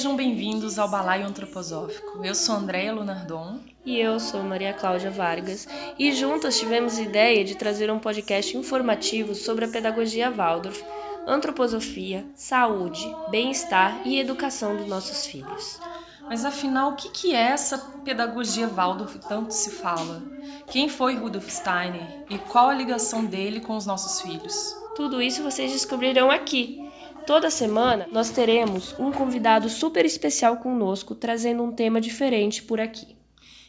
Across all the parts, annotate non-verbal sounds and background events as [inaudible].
sejam bem-vindos ao Balaio Antroposófico. Eu sou Andréia Lunardon. E eu sou Maria Cláudia Vargas. E juntas tivemos a ideia de trazer um podcast informativo sobre a pedagogia Waldorf, antroposofia, saúde, bem-estar e educação dos nossos filhos. Mas afinal, o que é essa pedagogia Waldorf que tanto se fala? Quem foi Rudolf Steiner e qual a ligação dele com os nossos filhos? Tudo isso vocês descobrirão aqui. Toda semana nós teremos um convidado super especial conosco, trazendo um tema diferente por aqui.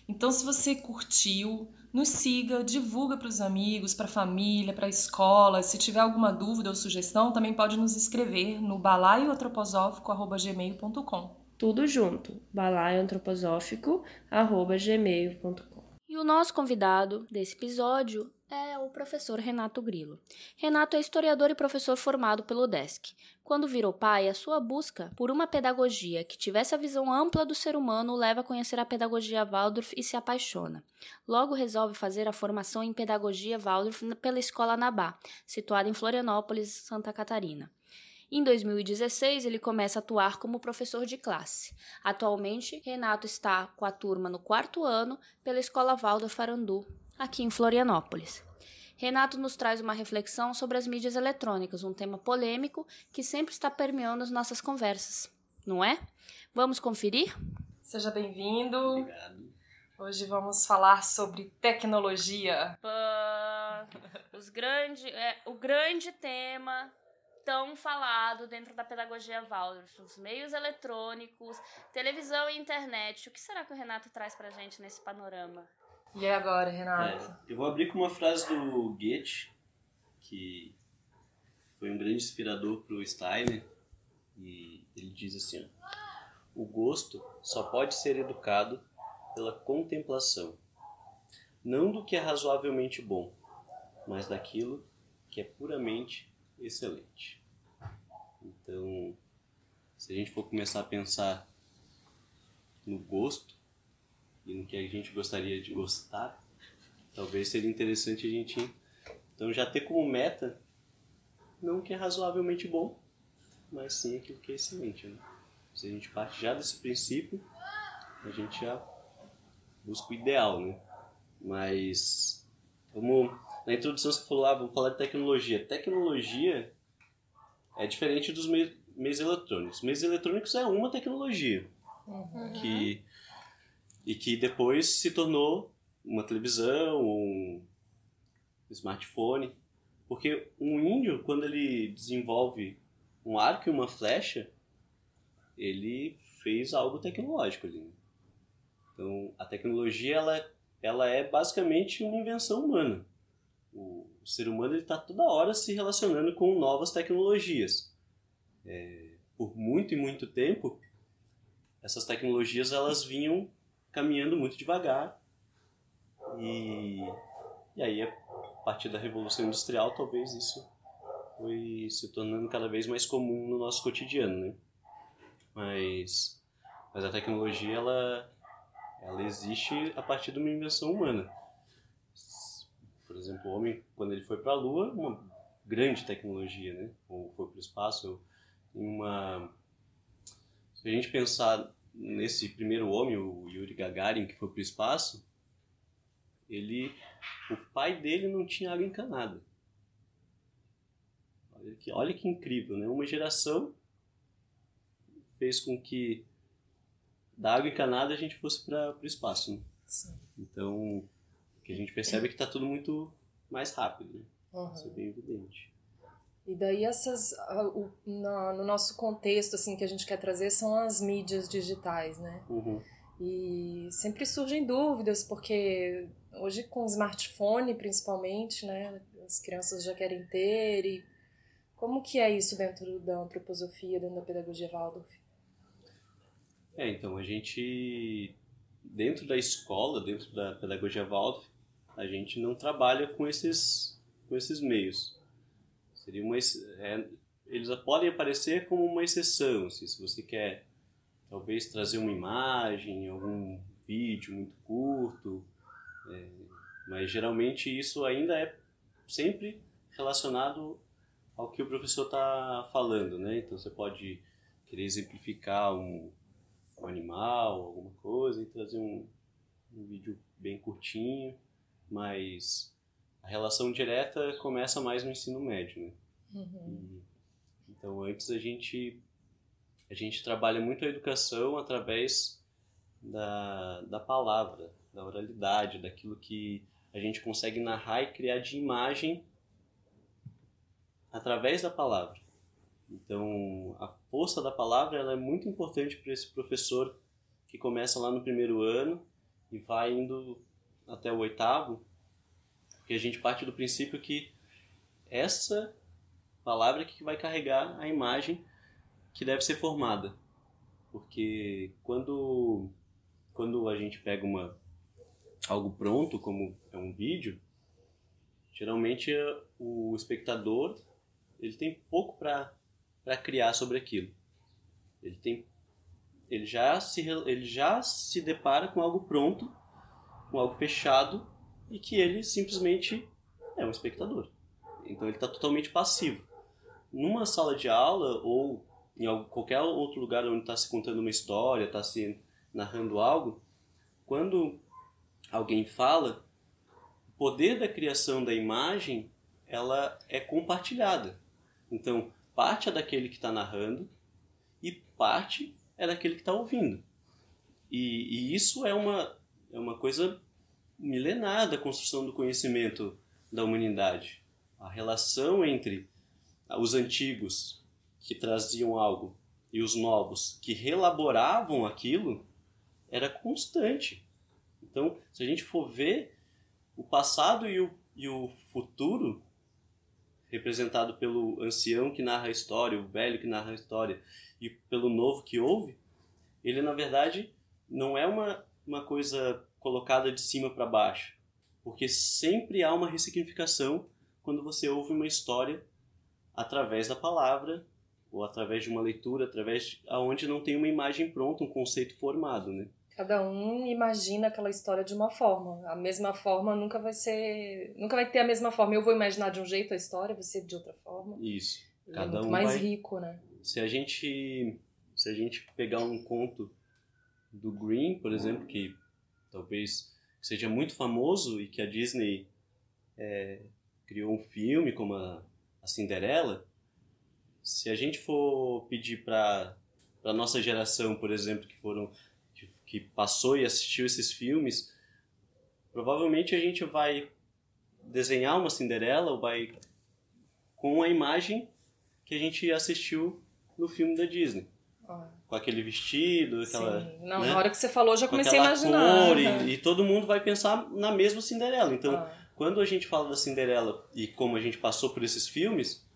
Então, se você curtiu, nos siga, divulga para os amigos, para a família, para a escola. Se tiver alguma dúvida ou sugestão, também pode nos escrever no balaioantroposófico.gmail.com. Tudo junto, balaioantroposófico.gmail.com. E o nosso convidado desse episódio é o professor Renato Grilo. Renato é historiador e professor formado pelo DESC. Quando virou pai, a sua busca por uma pedagogia que tivesse a visão ampla do ser humano o leva a conhecer a pedagogia Waldorf e se apaixona. Logo resolve fazer a formação em pedagogia Waldorf pela Escola Nabá, situada em Florianópolis, Santa Catarina. Em 2016, ele começa a atuar como professor de classe. Atualmente, Renato está com a turma no quarto ano pela Escola Waldorf Farandu, aqui em Florianópolis. Renato nos traz uma reflexão sobre as mídias eletrônicas, um tema polêmico que sempre está permeando as nossas conversas, não é? Vamos conferir? Seja bem-vindo. Obrigado. Hoje vamos falar sobre tecnologia. Pã, os grande, é, o grande tema tão falado dentro da pedagogia Waldorf, os meios eletrônicos, televisão e internet. O que será que o Renato traz pra gente nesse panorama? E agora, Renato? É, eu vou abrir com uma frase do Goethe, que foi um grande inspirador para o Steiner, e ele diz assim: o gosto só pode ser educado pela contemplação, não do que é razoavelmente bom, mas daquilo que é puramente excelente. Então, se a gente for começar a pensar no gosto e no que a gente gostaria de gostar, talvez seria interessante a gente então já ter como meta não o que é razoavelmente bom, mas sim aquilo que é excelente. Né? Se a gente parte já desse princípio, a gente já busca o ideal, né? Mas vamos na introdução você falou, ah, vamos falar de tecnologia. Tecnologia é diferente dos meios, meios eletrônicos. Meios eletrônicos é uma tecnologia Uhum. que e que depois se tornou uma televisão, um smartphone, porque um índio quando ele desenvolve um arco e uma flecha, ele fez algo tecnológico ali. né? Então a tecnologia ela ela é basicamente uma invenção humana. O, ser humano está toda hora se relacionando com novas tecnologias. É, por muito e muito tempo, essas tecnologias elas vinham caminhando muito devagar e, e aí a partir da revolução industrial talvez isso foi se tornando cada vez mais comum no nosso cotidiano, né? Mas mas a tecnologia ela ela existe a partir de uma invenção humana. Por exemplo, o homem quando ele foi para a lua, uma grande tecnologia, né? Ou foi para o espaço, uma se a gente pensar nesse primeiro homem, o Yuri Gagarin, que foi para o espaço, ele, o pai dele não tinha água encanada. Olha que, olha que incrível, né? Uma geração fez com que da água encanada a gente fosse para o espaço. Né? Então, o que a gente percebe é que está tudo muito mais rápido, né? Uhum. Isso é bem evidente. E daí essas, o- na- no nosso contexto assim que a gente quer trazer são as mídias digitais, né? Uhum. E sempre surgem dúvidas porque hoje com o smartphone principalmente, né, as crianças já querem ter e como que é isso dentro da antroposofia, dentro da pedagogia Waldorf? É, então, a gente, dentro da escola, dentro da pedagogia Waldorf, a gente não trabalha com esses, com esses meios. Seria uma, é, eles podem aparecer como uma exceção, assim, se você quer talvez trazer uma imagem, algum vídeo muito curto, é, mas geralmente isso ainda é sempre relacionado ao que o professor está falando, né? Então você pode querer exemplificar um, um animal, alguma coisa, e trazer um, um vídeo bem curtinho, mas a relação direta começa mais no ensino médio, né? Uhum. E, então antes a gente a gente trabalha muito a educação através da, da palavra, da oralidade, daquilo que a gente consegue narrar e criar de imagem através da palavra. Então, a força da palavra ela é muito importante para esse professor que começa lá no primeiro ano e vai indo até o oitavo, porque a gente parte do princípio que essa palavra que vai carregar a imagem que deve ser formada. Porque quando, quando a gente pega uma, algo pronto, como é um vídeo, geralmente o espectador ele tem pouco para criar sobre aquilo. Ele tem ele já se ele já se depara com algo pronto, com algo fechado e que ele simplesmente é um espectador. Então ele está totalmente passivo. Numa sala de aula ou em qualquer outro lugar onde está se contando uma história, está se narrando algo, quando alguém fala, o poder da criação da imagem ela é compartilhada. Então, parte é daquele que está narrando e parte é daquele que está ouvindo. E, e, isso é uma, é uma coisa milenar da construção do conhecimento da humanidade. A relação entre os antigos que traziam algo e os novos que relaboravam aquilo era constante. Então, se a gente for ver o passado e o, e o futuro, representado pelo ancião que narra a história, o velho que narra a história, e pelo novo que ouve, ele na verdade não é uma, uma coisa colocada de cima para baixo, porque sempre há uma ressignificação quando você ouve uma história através da palavra ou através de uma leitura, através de, aonde não tem uma imagem pronta, um conceito formado, né? Cada um imagina aquela história de uma forma. A mesma forma nunca vai ser, nunca vai ter a mesma forma. Eu vou imaginar de um jeito a história, você de outra forma. Isso. E Cada é muito um mais vai... rico, né? Se a gente se a gente pegar um conto do Green, por exemplo, que talvez seja muito famoso e que a Disney é, criou um filme como a, a Cinderela, se a gente for pedir para a nossa geração, por exemplo, que foram que, que passou e assistiu esses filmes, provavelmente a gente vai desenhar uma Cinderela ou vai com a imagem que a gente assistiu no filme da Disney. Ah, Com aquele vestido, aquela. Sim. Não, né? na hora que você falou, eu já com comecei a imaginar. cor e, e todo mundo vai pensar na mesma Cinderela. Então, Ah, quando a gente fala da Cinderela e como a gente passou por esses filmes,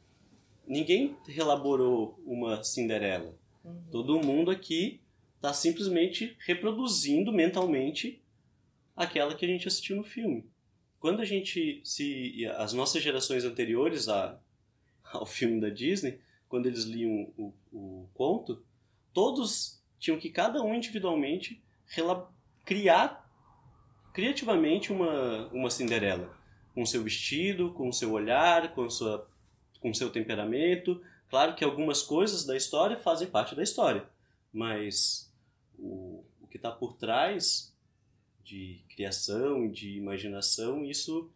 ninguém relaborou uma Cinderela. uhum. Todo mundo aqui está simplesmente reproduzindo mentalmente aquela que a gente assistiu no filme. Quando a gente se as nossas gerações anteriores a, [laughs] ao filme da Disney, quando eles liam o, o conto, todos tinham que cada um individualmente criar criativamente uma uma Cinderela com seu vestido, com seu olhar, com sua com seu temperamento. Claro que algumas coisas da história fazem parte da história, mas o, o que está por trás de criação de imaginação, isso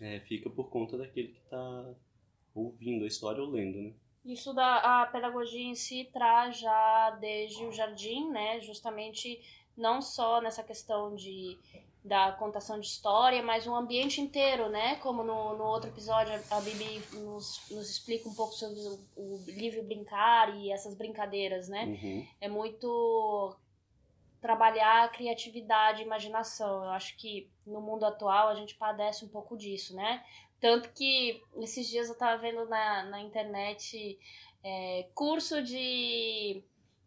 é, fica por conta daquele que está ouvindo a história ou lendo, né? Isso da a pedagogia em si traz já desde o jardim, né? Justamente não só nessa questão de da contação de história, mas um ambiente inteiro, né? Como no, no outro episódio a Bibi nos, nos explica um pouco sobre o, o livre brincar e essas brincadeiras, né? Uhum. É muito trabalhar a criatividade e imaginação. Eu acho que no mundo atual a gente padece um pouco disso, né? Tanto que esses dias eu tava vendo na, na internet é, curso de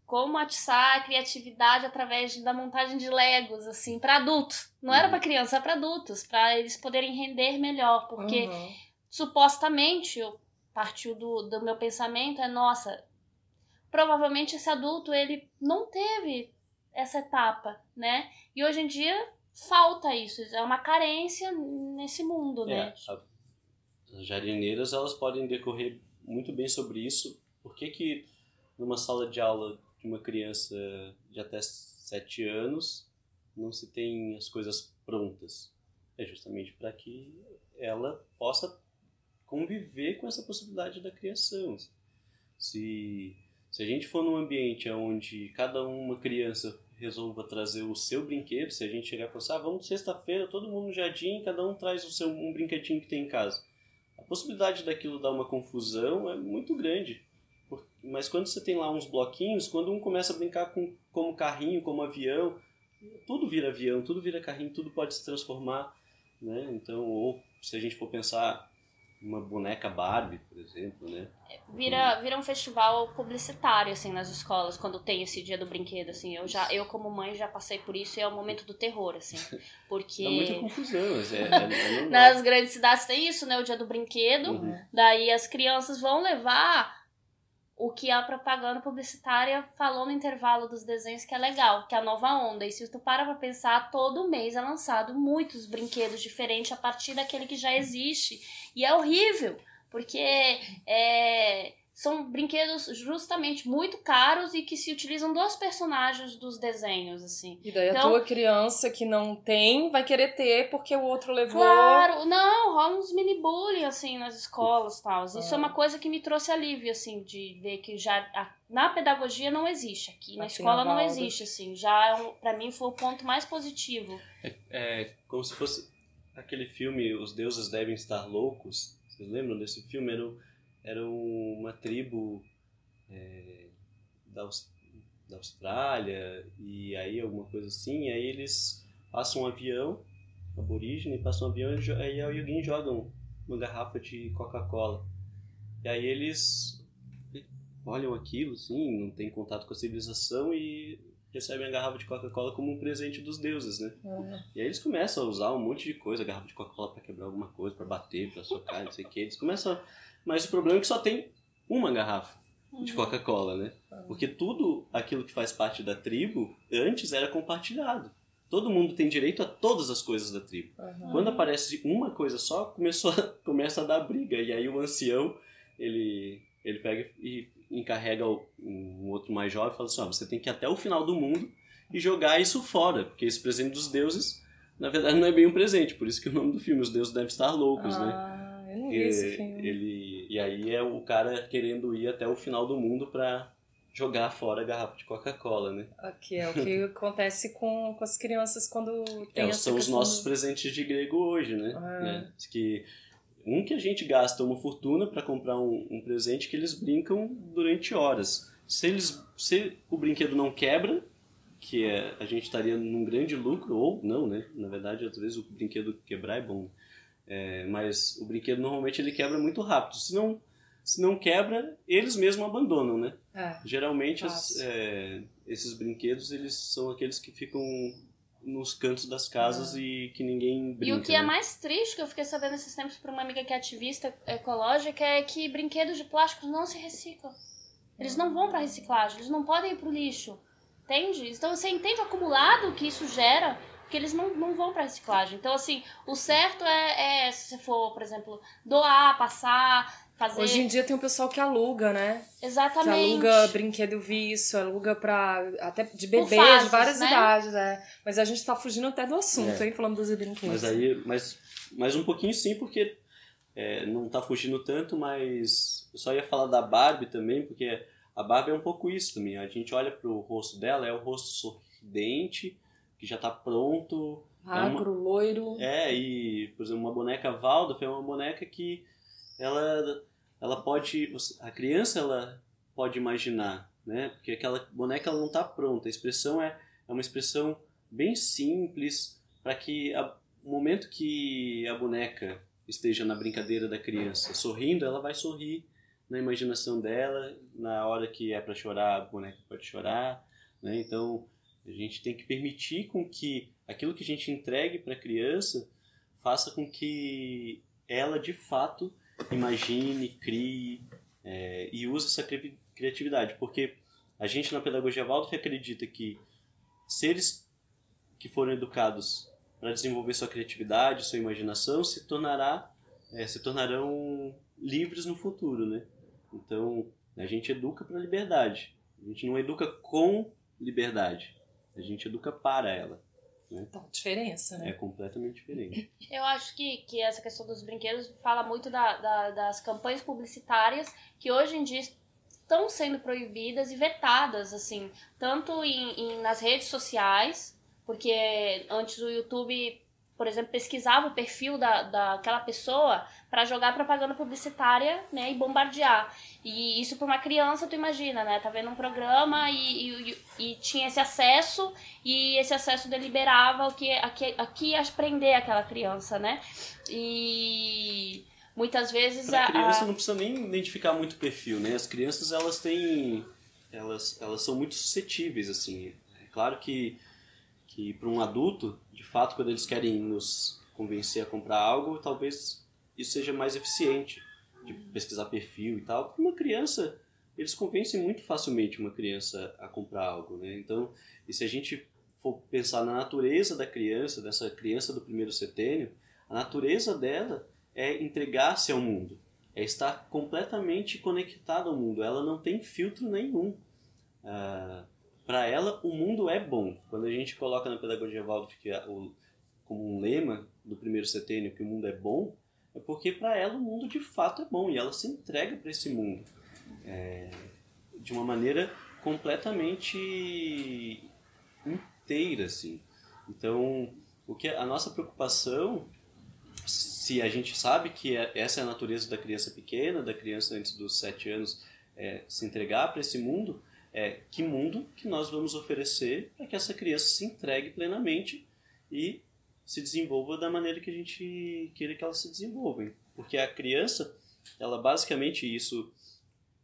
como atiçar a criatividade através da montagem de Legos, assim, para adultos. Não era Uhum. para criança, era para adultos, para eles poderem render melhor, porque Uhum. supostamente, eu partiu do, do meu pensamento, é, nossa, provavelmente esse adulto, ele não teve essa etapa, né? E hoje em dia falta isso, é uma carência nesse mundo, né? É, a- as jardineiras elas podem decorrer muito bem sobre isso. Por que que numa sala de aula de uma criança de até 7 anos não se tem as coisas prontas? É justamente para que ela possa conviver com essa possibilidade da criação. Se, se a gente for num ambiente onde cada uma criança resolva trazer o seu brinquedo, se a gente chegar e falar assim, ah, vamos sexta-feira, todo mundo no jardim, cada um traz o seu um brinquedinho que tem em casa. A possibilidade daquilo dar uma confusão é muito grande. Mas quando você tem lá uns bloquinhos, quando um começa a brincar com como carrinho, como avião, tudo vira avião, tudo vira carrinho, tudo pode se transformar, né? Então, ou se a gente for pensar uma boneca Barbie, por exemplo, né? Vira, vira um festival publicitário, assim, nas escolas, quando tem esse dia do brinquedo, assim. Eu, já, eu como mãe, já passei por isso e é o momento do terror, assim. [laughs] Porque... Dá muita confusão, é, é, é Nas grandes cidades tem isso, né? O dia do brinquedo. Uhum. Daí as crianças vão levar o que a propaganda publicitária falou no intervalo dos desenhos que é legal, que é a nova onda. E se tu para pra pensar, todo mês é lançado muitos brinquedos diferentes a partir daquele que já existe. E é horrível, porque é, são brinquedos justamente muito caros e que se utilizam dos personagens dos desenhos, assim. E daí então, a tua criança que não tem vai querer ter porque o outro levou. Claro, não, rola uns mini bullying, assim, nas escolas e tal. Isso é. é uma coisa que me trouxe alívio, assim, de ver que já. A, na pedagogia não existe aqui, na aqui escola na não existe, assim. Já, é um, pra mim, foi o ponto mais positivo. É, é como se fosse aquele filme Os Deuses Devem Estar Loucos. Vocês lembram desse filme? Era o era uma tribo é, da, da Austrália e aí alguma coisa assim, e aí eles passam um avião, aborígene, passam um avião e aí alguém joga uma garrafa de Coca-Cola. E aí eles olham aquilo, assim, não tem contato com a civilização e recebem a garrafa de Coca-Cola como um presente dos deuses, né? Uhum. E aí eles começam a usar um monte de coisa, garrafa de Coca-Cola para quebrar alguma coisa, para bater, para socar, não sei o que. Eles começam a mas o problema é que só tem uma garrafa de uhum. Coca-Cola, né? Uhum. Porque tudo aquilo que faz parte da tribo antes era compartilhado. Todo mundo tem direito a todas as coisas da tribo. Uhum. Quando aparece uma coisa só, começou a, [laughs] começa a dar briga. E aí o ancião, ele, ele pega e encarrega o, um outro mais jovem e fala assim, ó, você tem que ir até o final do mundo e jogar isso fora. Porque esse presente dos deuses, na verdade, não é bem um presente. Por isso que o nome do filme, Os Deuses Devem Estar Loucos, né? ah. né? Eu não vi esse filme. Ele, e aí é o cara querendo ir até o final do mundo pra jogar fora a garrafa de Coca-Cola, né? Aqui é o que [laughs] acontece com, com as crianças quando tem é, São os nossos presentes de grego hoje, né? Ah. né? Que um que a gente gasta uma fortuna para comprar um, um, presente que eles brincam durante horas. Se eles se o brinquedo não quebra, que é, a gente estaria num grande lucro ou não, né? Na verdade, às vezes o brinquedo quebrar é bom. É, mas o brinquedo normalmente ele quebra muito rápido. Se não, se não quebra, eles mesmos abandonam, né? É, Geralmente as, é, esses brinquedos eles são aqueles que ficam nos cantos das casas é. e que ninguém brinca. E o que é né? mais triste, que eu fiquei sabendo esses tempos por uma amiga que é ativista ecológica, é que brinquedos de plástico não se reciclam. Eles não vão para reciclagem, eles não podem ir pro lixo. Entende? Então você entende o acumulado que isso gera porque eles não, não vão para reciclagem. Então, assim, o certo é, é, se for, por exemplo, doar, passar, fazer. Hoje em dia tem um pessoal que aluga, né? Exatamente. Que aluga brinquedo isso, aluga pra. até de bebê, fases, de várias né? idades, é. Mas a gente tá fugindo até do assunto, é. hein, falando dos brinquedos. Mas aí, mas, mas um pouquinho sim, porque é, não tá fugindo tanto, mas eu só ia falar da Barbie também, porque a Barbie é um pouco isso também. A gente olha pro rosto dela, é o rosto sorridente que já está pronto. Magro, é uma... loiro. É, e, por exemplo, uma boneca Waldorf é uma boneca que ela, ela pode. A criança ela pode imaginar, né? Porque aquela boneca ela não está pronta. A expressão é, é uma expressão bem simples para que a, o momento que a boneca esteja na brincadeira da criança sorrindo, ela vai sorrir na imaginação dela. Na hora que é para chorar, a boneca pode chorar. Né? Então, a gente tem que permitir com que aquilo que a gente entregue para a criança faça com que ela de fato imagine, crie é, e use essa criatividade, porque a gente na pedagogia Waldorf acredita que seres que foram educados para desenvolver sua criatividade, sua imaginação, se tornará, é, se tornarão livres no futuro, né? Então, a gente educa para liberdade. A gente não educa com liberdade. A gente educa para ela. Né? Então, diferença, né? É completamente diferente. [laughs] Eu acho que, que essa questão dos brinquedos fala muito da, da, das campanhas publicitárias que hoje em dia estão sendo proibidas e vetadas, assim, tanto em, em, nas redes sociais, porque antes o YouTube por exemplo, pesquisava o perfil da, daquela pessoa para jogar propaganda publicitária, né, e bombardear. E isso para uma criança, tu imagina, né, tá vendo um programa e, e, e, tinha esse acesso e esse acesso deliberava o que aqui, aqui ia prender aquela criança, né? E muitas vezes pra a criança não precisa nem identificar muito o perfil, né? As crianças elas têm elas elas são muito suscetíveis assim. É claro que que para um adulto, de fato, quando eles querem nos convencer a comprar algo, talvez isso seja mais eficiente de pesquisar perfil e tal. Para uma criança, eles convencem muito facilmente uma criança a comprar algo, né? Então, e se a gente for pensar na natureza da criança, dessa criança do primeiro setênio, a natureza dela é entregar-se ao mundo, é estar completamente conectada ao mundo. Ela não tem filtro nenhum. Uh, para ela o mundo é bom. Quando a gente coloca na pedagogia Waldorf que é como um lema do primeiro setênio que o mundo é bom, é porque para ela o mundo de fato é bom e ela se entrega para esse mundo é, de uma maneira completamente inteira, assim. Então, o que a nossa preocupação, se a gente sabe que é, essa é a natureza da criança pequena, da criança antes dos sete anos, é, se entregar para esse mundo, é que mundo que nós vamos oferecer para que essa criança se entregue plenamente e se desenvolva da maneira que a gente queira que ela se desenvolva. Porque a criança, ela basicamente isso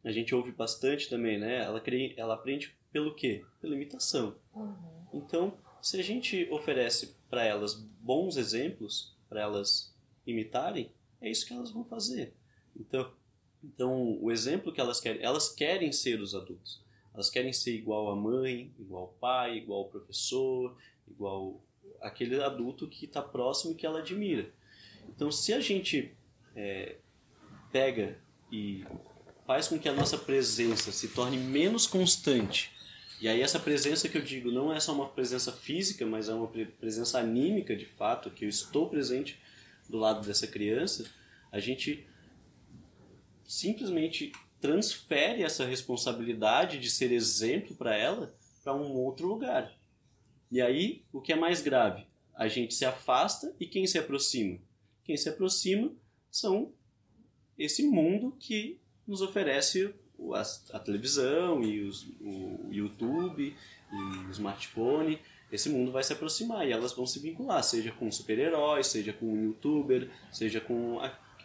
a gente ouve bastante também, né? Ela, ela aprende pelo quê? Pela imitação. Uhum. Então, se a gente oferece para elas bons exemplos, para elas imitarem, é isso que elas vão fazer. Então, então o exemplo que elas querem, elas querem ser os adultos. Elas querem ser igual à mãe, igual ao pai, igual ao professor, igual aquele adulto que está próximo e que ela admira. Então, se a gente é, pega e faz com que a nossa presença se torne menos constante, e aí essa presença que eu digo não é só uma presença física, mas é uma presença anímica de fato, que eu estou presente do lado dessa criança, a gente simplesmente transfere essa responsabilidade de ser exemplo para ela para um outro lugar. E aí, o que é mais grave? A gente se afasta e quem se aproxima? Quem se aproxima são esse mundo que nos oferece a, televisão e os, o YouTube e o smartphone. Esse mundo vai se aproximar e elas vão se vincular, seja com super-heróis, seja com um youtuber, seja com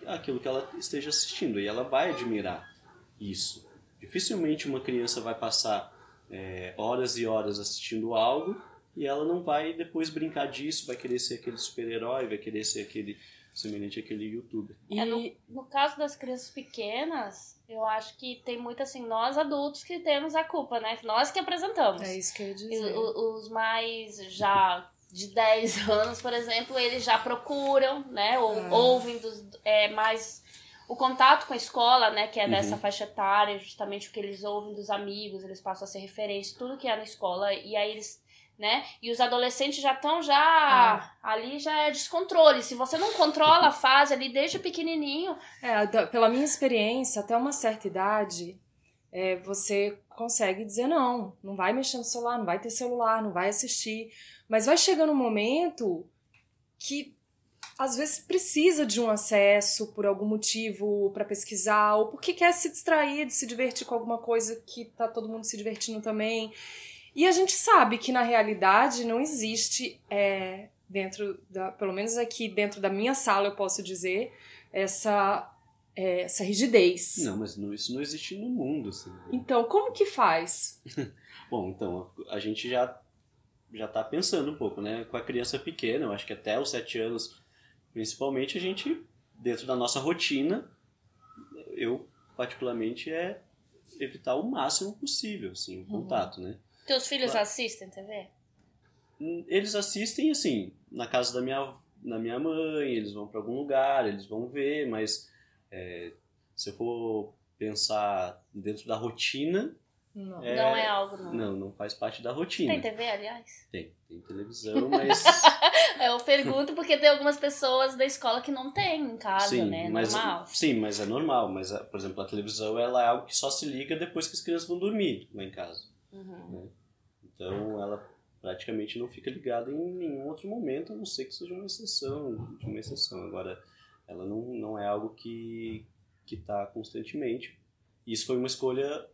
aquilo que ela esteja assistindo. E ela vai admirar isso. Dificilmente uma criança vai passar é, horas e horas assistindo algo e ela não vai depois brincar disso, vai querer ser aquele super-herói, vai querer ser aquele semelhante àquele youtuber. E... É, no, no, caso das crianças pequenas, eu acho que tem muito assim, nós adultos que temos a culpa, né? Nós que apresentamos. É isso que eu ia dizer. os mais já de 10 [laughs] anos, por exemplo, eles já procuram, né? Ou ah. ouvem dos é, mais o contato com a escola, né, que é dessa uhum. faixa etária, justamente o que eles ouvem dos amigos, eles passam a ser referência, tudo que é na escola, e aí eles, né, e os adolescentes já estão já, ah. ali já é descontrole, se você não controla a fase ali desde pequenininho... É, pela minha experiência, até uma certa idade, é, você consegue dizer não, não vai mexer no celular, não vai ter celular, não vai assistir, mas vai chegando um momento que às vezes precisa de um acesso por algum motivo para pesquisar ou porque quer se distrair, de se divertir com alguma coisa que tá todo mundo se divertindo também. E a gente sabe que na realidade não existe é, dentro da, pelo menos aqui dentro da minha sala eu posso dizer essa é, essa rigidez. Não, mas não, isso não existe no mundo. Assim. Então como que faz? [laughs] Bom, então a gente já já está pensando um pouco, né? Com a criança pequena, eu acho que até os sete anos Principalmente a gente, dentro da nossa rotina, eu particularmente é evitar o máximo possível, assim, o uhum. contato, né? Teus filhos claro. assistem TV? Eles assistem, assim, na casa da minha, da minha mãe, eles vão para algum lugar, eles vão ver, mas é, se eu for pensar dentro da rotina. Não. É, Não é algo, não. Não, não faz parte da rotina. Tem TV, aliás? Tem, tem televisão, [laughs] mas. Eu pergunto porque tem algumas pessoas da escola que não tem em casa, sim, né? mas, Normal. sim, mas é normal. Mas, por exemplo, a televisão ela é algo que só se liga depois que as crianças vão dormir lá em casa. Uhum. Então ela praticamente não fica ligada em nenhum outro momento, a não ser que seja uma exceção, de uma exceção. Agora, ela não, não é algo que que está constantemente. Isso foi uma escolha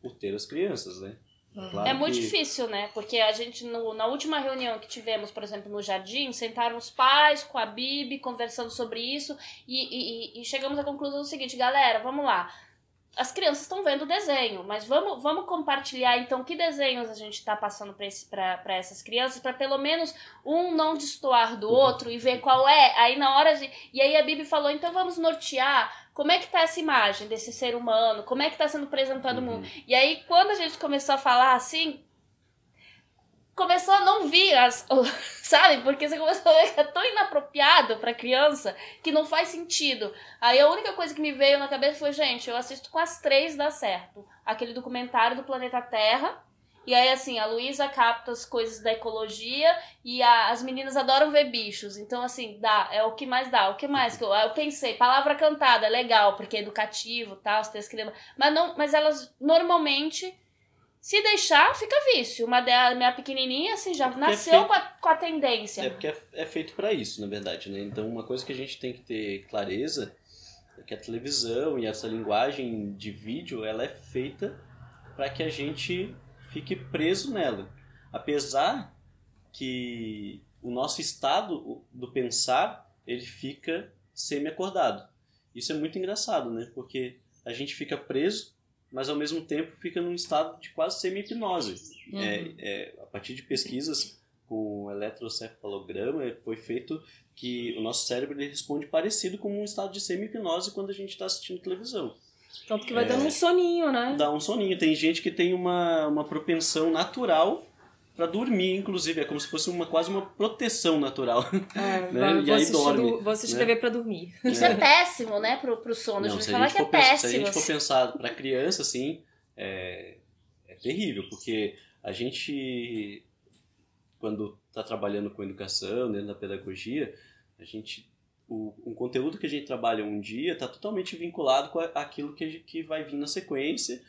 por ter as crianças, né? Claro É muito que- difícil, né? Porque a gente, no- na última reunião que tivemos, por exemplo, no jardim, sentaram os pais com a Bibi, conversando sobre isso, e, e- e chegamos à conclusão do seguinte, galera, vamos lá. As crianças estão vendo o desenho, mas vamos, vamos compartilhar então que desenhos a gente está passando para essas crianças, para pelo menos um não destoar do outro e ver qual é. Aí na hora de. E aí a Bibi falou: então vamos nortear como é que tá essa imagem desse ser humano, como é que tá sendo apresentado o Uhum. mundo. E aí, quando a gente começou a falar assim, começou a não vir as. [laughs] Sabe? Porque você começou a ver que é tão inapropriado pra criança que não faz sentido. Aí a única coisa que me veio na cabeça foi, gente, eu assisto com as três dá certo. Aquele documentário do planeta Terra. E aí, assim, a Luísa capta as coisas da ecologia e a- as meninas adoram ver bichos. Então, assim, dá, é o que mais dá. O que mais eu, eu pensei? Palavra cantada, é legal, porque é educativo tal, os textos que lembram. Mas, não, mas elas normalmente, se deixar, fica vício. Uma da minha pequenininha, assim, já nasceu feito- com, a, com a tendência. É porque é, é feito para isso, na verdade, né? Então, uma coisa que a gente tem que ter clareza é que a televisão e essa linguagem de vídeo, ela é feita para que a gente fique preso nela. Apesar que o nosso estado do pensar, ele fica semi-acordado. Isso é muito engraçado, né? Porque a gente fica preso, mas ao mesmo tempo fica num estado de quase semi-hipnose. Uhum. É, é, a partir de pesquisas com eletrocefalograma, foi feito que o nosso cérebro ele responde parecido com um estado de semi-hipnose quando a gente está assistindo televisão. Tanto que vai É. dando um soninho, né? Dá um soninho. Tem gente que tem uma, uma propensão natural para dormir, inclusive. É como se fosse uma, quase uma proteção natural. É, [laughs] Né? E aí dorme, do- vou assistir né? TV pra dormir. [laughs] Isso é, péssimo, né, pro, pro sono. Não, a gente se, a falar gente que é for pensar, se a péssimo. gente for pensar para criança, assim, é, é terrível, porque a gente, quando está trabalhando com educação, dentro da pedagogia, a gente, o, um conteúdo que a gente trabalha um dia está totalmente vinculado com a- aquilo que, a que vai vir na sequência,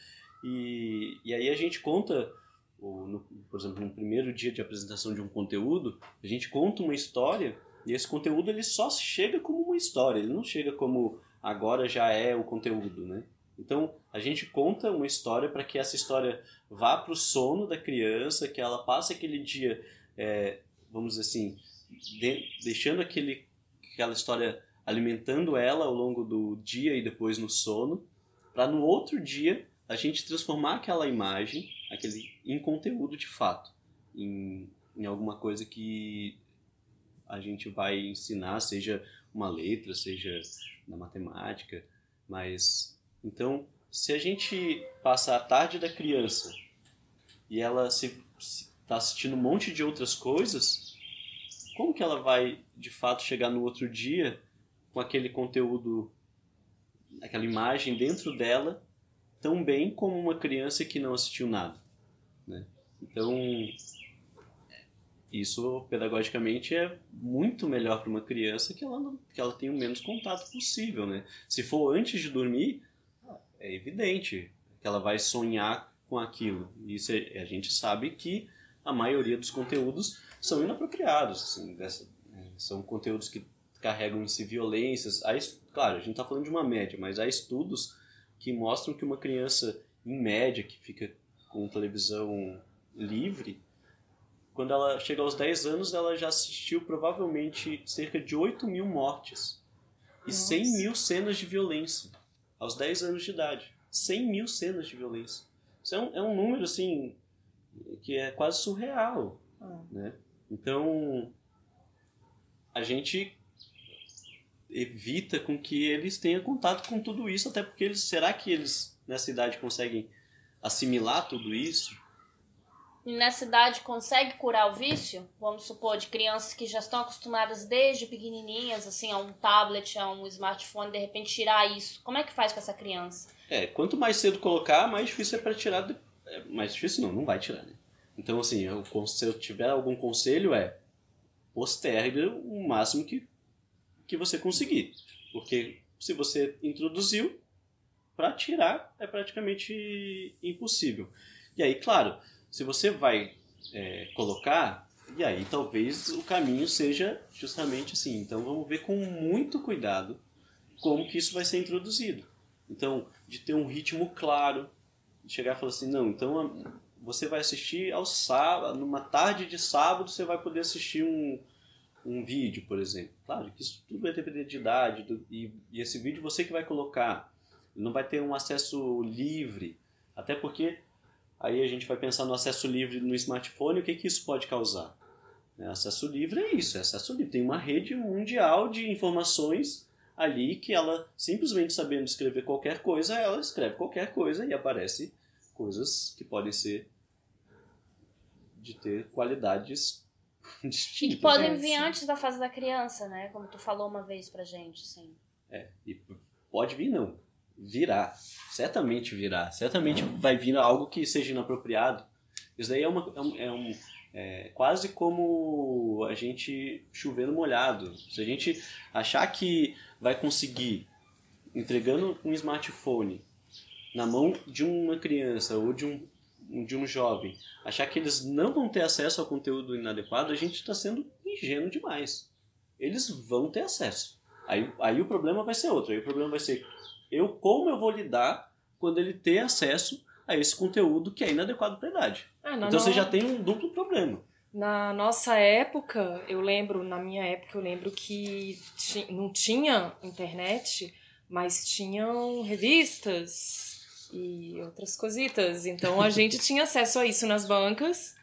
e, e aí a gente conta, o- no- por exemplo, no primeiro dia de apresentação de um conteúdo, a gente conta uma história, e esse conteúdo ele só chega como uma história, ele não chega como agora já é o conteúdo, né? Então, a gente conta uma história para que essa história vá para o sono da criança, que ela passe aquele dia, é, vamos dizer assim, de- deixando aquele, aquela história alimentando ela ao longo do dia e depois no sono, para no outro dia a gente transformar aquela imagem aquele, em conteúdo de fato, em, em alguma coisa que a gente vai ensinar, seja uma letra, seja na matemática, mas então se a gente passa a tarde da criança e ela se está assistindo um monte de outras coisas, como que ela vai de fato chegar no outro dia com aquele conteúdo, aquela imagem dentro dela tão bem como uma criança que não assistiu nada, né? Então isso pedagogicamente é muito melhor para uma criança que ela que ela tenha o menos contato possível, né? Se for antes de dormir, é evidente que ela vai sonhar com aquilo. Isso é- a gente sabe que a maioria dos conteúdos são inapropriados, assim, dessa- é, são conteúdos que carregam em si violências. Há claro, a gente está falando de uma média, mas há estudos que mostram que uma criança, em média, que fica com televisão livre, quando ela chega aos 10 anos, ela já assistiu provavelmente cerca de 8 mil mortes e Nossa. 100 mil cenas de violência aos 10 anos de idade. 100 mil cenas de violência. Isso é um, é um número, assim, que é quase surreal, Ah. né? Então, a gente evita com que eles tenham contato com tudo isso, até porque eles, será que eles, nessa idade, conseguem assimilar tudo isso? E nessa idade consegue curar o vício? Vamos supor, de crianças que já estão acostumadas desde pequenininhas, assim, a um tablet, a um smartphone, de repente tirar isso. Como é que faz com essa criança? É, quanto mais cedo colocar, mais difícil é para tirar. De... É, mais difícil não, não vai tirar, né? Então, assim, eu, se eu tiver algum conselho é postergue o máximo que, que você conseguir. Porque se você introduziu, para tirar é praticamente impossível. E aí, claro, se você vai é, colocar, e aí talvez o caminho seja justamente assim. Então vamos ver com muito cuidado como que isso vai ser introduzido. Então, de ter um ritmo claro, de chegar e falar assim, não, então você vai assistir ao sábado, numa tarde de sábado você vai poder assistir um, um vídeo, por exemplo. Claro que isso tudo vai depender de idade, do, e, e esse vídeo você que vai colocar. Não vai ter um acesso livre, até porque Aí a gente vai pensar no acesso livre no smartphone, o que, que isso pode causar? É, acesso livre é isso, é acesso livre. Tem uma rede mundial de informações ali que ela, simplesmente sabendo escrever qualquer coisa, ela escreve qualquer coisa e aparece coisas que podem ser de ter qualidades. E que podem vir antes da fase da criança, né? Como tu falou uma vez pra gente, sim. É, e pode vir não virá. Certamente virá. Certamente vai vir algo que seja inapropriado. Isso daí é, uma, é, um, é, um, é quase como a gente chover no molhado. Se a gente achar que vai conseguir, entregando um smartphone na mão de uma criança ou de um, de um jovem, achar que eles não vão ter acesso ao conteúdo inadequado, a gente está sendo ingênuo demais. Eles vão ter acesso. Aí, aí o problema vai ser outro. Aí o problema vai ser eu como eu vou lidar quando ele ter acesso a esse conteúdo que é inadequado para a idade. Ah, então no... você já tem um duplo problema. Na nossa época, eu lembro, na minha época, eu lembro que não tinha internet, mas tinham revistas e outras cositas. Então a gente [laughs] tinha acesso a isso nas bancas,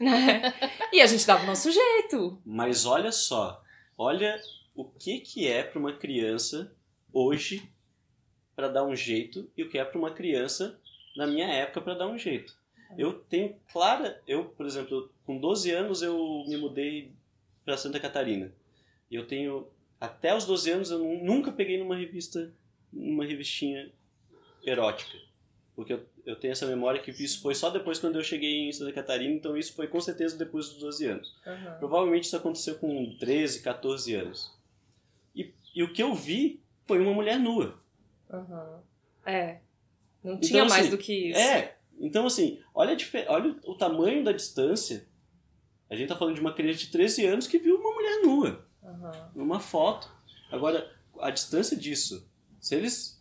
né? E a gente dava o nosso jeito. Mas olha só, olha o que, que é para uma criança hoje para dar um jeito e o que é para uma criança na minha época para dar um jeito. Eu tenho clara, eu, por exemplo, com 12 anos eu me mudei para Santa Catarina. Eu tenho até os 12 anos eu nunca peguei numa revista, numa revistinha erótica. Porque eu, eu tenho essa memória que isso foi só depois quando eu cheguei em Santa Catarina, então isso foi com certeza depois dos 12 anos. Uhum. Provavelmente isso aconteceu com 13, 14 anos. E, e o que eu vi foi uma mulher nua. Uhum. É. Não então, tinha mais assim, do que isso. É. Então, assim, olha, olha o tamanho da distância. A gente tá falando de uma criança de 13 anos que viu uma mulher nua. Uhum. Uma foto. Agora, a distância disso, se eles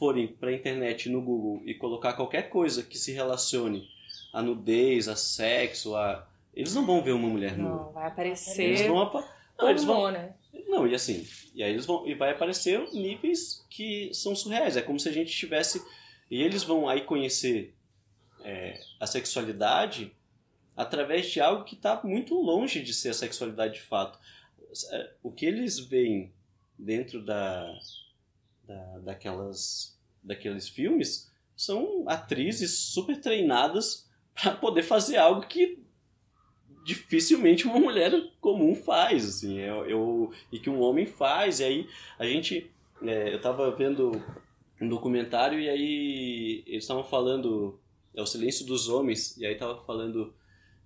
forem pra internet no Google e colocar qualquer coisa que se relacione a nudez, a sexo, a. Eles não vão ver uma mulher nua. Não, vai aparecer. Eles vão, apa... não, eles vão, né? Não, e assim, e aí eles vão e vai aparecer níveis que são surreais. É como se a gente tivesse e eles vão aí conhecer é, a sexualidade através de algo que está muito longe de ser a sexualidade de fato. É, o que eles veem dentro da, da daquelas daqueles filmes são atrizes super treinadas para poder fazer algo que dificilmente uma mulher comum faz, assim, eu, eu, e que um homem faz, e aí a gente, é, eu tava vendo um documentário e aí eles estavam falando, é o silêncio dos homens, e aí tava falando